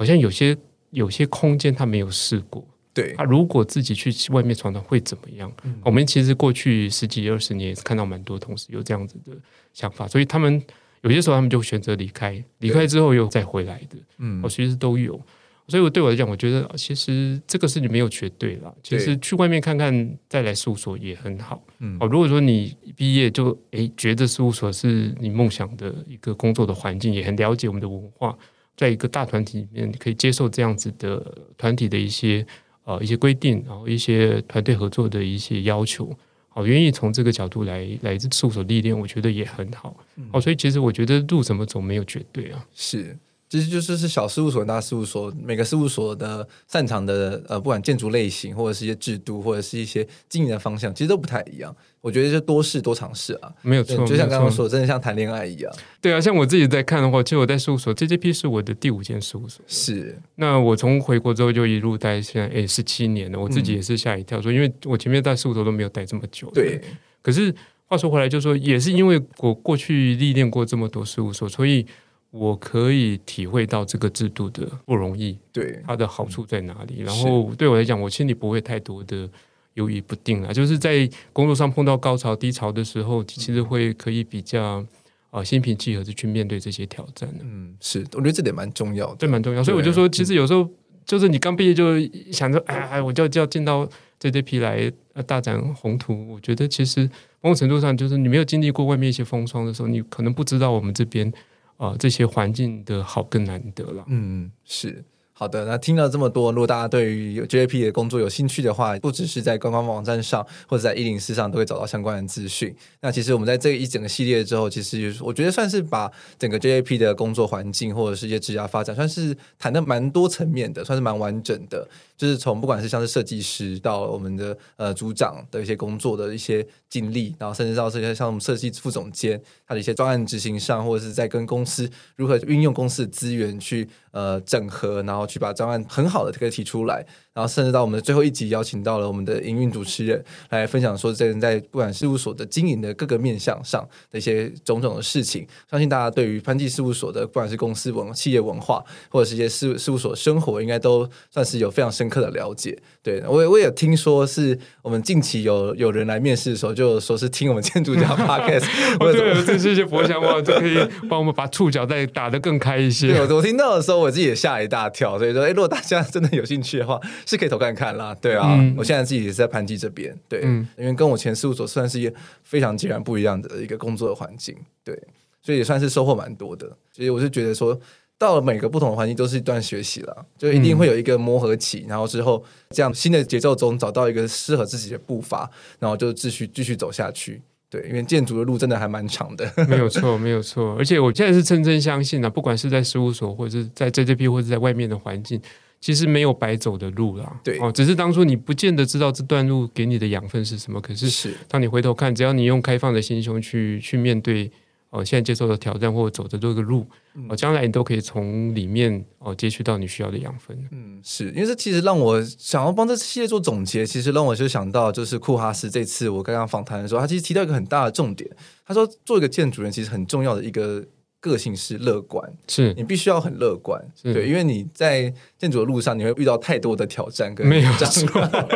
好像有些有些空间他没有试过，对，他如果自己去外面闯荡会怎么样？嗯、我们其实过去十几二十年也是看到蛮多同事有这样子的想法，所以他们有些时候他们就选择离开，离开之后又再回来的，嗯，我其实都有。所以我对我来讲，我觉得其实这个事情没有绝对啦，其实去外面看看再来事务所也很好。嗯，哦，如果说你毕业就诶觉得事务所是你梦想的一个工作的环境，也很了解我们的文化。在一个大团体里面，可以接受这样子的团体的一些呃一些规定，然后一些团队合作的一些要求，好，愿意从这个角度来来事务所历练，我觉得也很好。好，所以其实我觉得路怎么走没有绝对啊。是，其实就是是小事务所、大事务所，每个事务所的擅长的呃，不管建筑类型，或者是一些制度，或者是一些经营的方向，其实都不太一样。我觉得就多试多尝试啊，没有错。就像刚刚说，真的像谈恋爱一样。对啊，像我自己在看的话，其实我在事务所，JJP 是我的第五间事务所。是。那我从回国之后就一路待现在，哎，十七年了。我自己也是吓一跳，说、嗯，因为我前面在事务所都没有待这么久。对。可是话说回来，就说也是因为我过去历练过这么多事务所，所以。我可以体会到这个制度的不容易，对它的好处在哪里。然后对我来讲，我心里不会太多的犹豫不定啊。就是在工作上碰到高潮低潮的时候，其实会可以比较啊心平气和的去面对这些挑战。嗯，是，我觉得这点蛮重要的，对，蛮重要。所以我就说，其实有时候就是你刚毕业就想着，哎，我就就要进到 JJP 来大展宏图。我觉得其实某种程度上，就是你没有经历过外面一些风霜的时候，你可能不知道我们这边。啊，这些环境的好更难得了。嗯，是。好的，那听了这么多，如果大家对于 JAP 的工作有兴趣的话，不只是在官方网站上，或者在一零四上都会找到相关的资讯。那其实我们在这一整个系列之后，其实我觉得算是把整个 JAP 的工作环境或者是一些职业发展，算是谈的蛮多层面的，算是蛮完整的。就是从不管是像是设计师到我们的呃组长的一些工作的一些经历，然后甚至到这些像我们设计副总监他的一些专案执行上，或者是在跟公司如何运用公司的资源去呃整合，然后去把专案很好的这个提出来。然后甚至到我们的最后一集，邀请到了我们的营运主持人来分享，说这人在不管事务所的经营的各个面向上的一些种种的事情。相信大家对于潘记事务所的不管是公司文企业文化，或者是一些事事务所生活，应该都算是有非常深刻的了解。对，我也我也听说是我们近期有有人来面试的时候，就说是听我们建筑家 Podcast，我对，这是一些佛想话，就可以帮我们把触角再打得更开一些。对，我听到的时候，我自己也吓一大跳。所以说，哎，如果大家真的有兴趣的话，是可以投看看啦，对啊，嗯、我现在自己也是在潘记这边，对，嗯、因为跟我前事务所算是一个非常截然不一样的一个工作的环境，对，所以也算是收获蛮多的。所以我是觉得说，到了每个不同的环境都是一段学习了，就一定会有一个磨合期，然后之后这样新的节奏中找到一个适合自己的步伐，然后就继续继续走下去。对，因为建筑的路真的还蛮长的，没有错，没有错。而且我现在是真正相信啊，不管是在事务所，或者是在 JJP，或者在外面的环境。其实没有白走的路啦，对哦，只是当初你不见得知道这段路给你的养分是什么。可是，当你回头看，只要你用开放的心胸去去面对哦，现在接受的挑战或者走的这个路，哦，将来你都可以从里面哦接取到你需要的养分。嗯，是因为这其实让我想要帮这系列做总结，其实让我就想到，就是库哈斯这次我刚刚访谈的时候，他其实提到一个很大的重点，他说做一个建筑人其实很重要的一个。个性是乐观，是你必须要很乐观，对，因为你在建筑的路上，你会遇到太多的挑战跟没有障碍，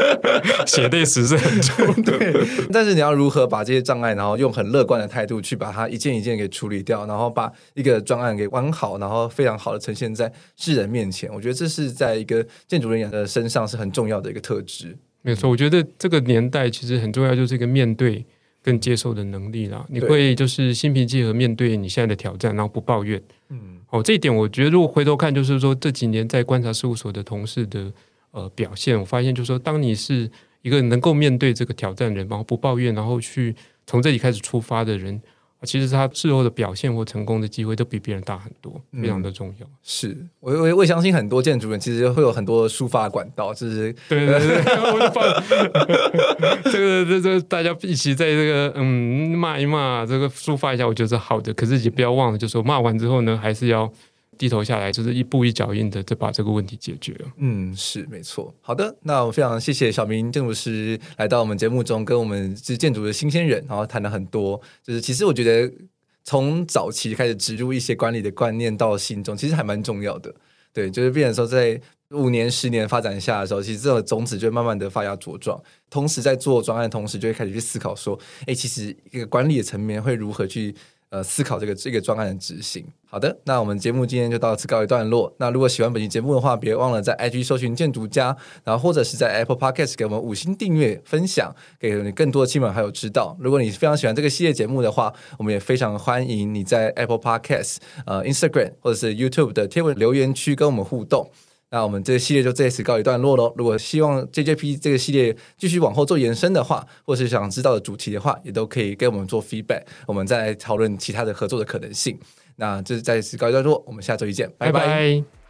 写对词是很重的。对，但是你要如何把这些障碍，然后用很乐观的态度去把它一件一件给处理掉，然后把一个专案给完好，然后非常好的呈现在世人面前。我觉得这是在一个建筑人员的身上是很重要的一个特质。没有错，我觉得这个年代其实很重要，就是一个面对。更接受的能力啦，你会就是心平气和面对你现在的挑战，然后不抱怨。嗯，哦，这一点我觉得，如果回头看，就是说这几年在观察事务所的同事的呃表现，我发现就是说，当你是一个能够面对这个挑战的人，然后不抱怨，然后去从这里开始出发的人。其实他事后的表现或成功的机会都比别人大很多，非常的重要。嗯、是我我我相信很多建筑人其实会有很多抒发管道，就是对 对对，我就放这个这这大家一起在这个嗯骂一骂，这个抒发一下，我觉得是好的。可是也不要忘了，就是说骂完之后呢，还是要。低头下来，就是一步一脚印的，就把这个问题解决了。嗯，是没错。好的，那我非常谢谢小明建筑师来到我们节目中，跟我们是建筑的新鲜人，然后谈了很多。就是其实我觉得，从早期开始植入一些管理的观念到心中，其实还蛮重要的。对，就是变成说，在五年、十年发展下的时候，其实这个种子就会慢慢的发芽茁壮。同时，在做专案的同时，就会开始去思考说，哎，其实一个管理的层面会如何去。呃，思考这个这个专案的执行。好的，那我们节目今天就到此告一段落。那如果喜欢本期节目的话，别忘了在 IG 搜寻建筑家，然后或者是在 Apple Podcast 给我们五星订阅、分享，给你更多的亲朋好友知道。如果你非常喜欢这个系列节目的话，我们也非常欢迎你在 Apple Podcast、呃 Instagram 或者是 YouTube 的贴文留言区跟我们互动。那我们这个系列就这次告一段落喽。如果希望 JJP 这个系列继续往后做延伸的话，或是想知道的主题的话，也都可以给我们做 feedback，我们再来讨论其他的合作的可能性。那这是再次告一段落，我们下周一见，拜拜。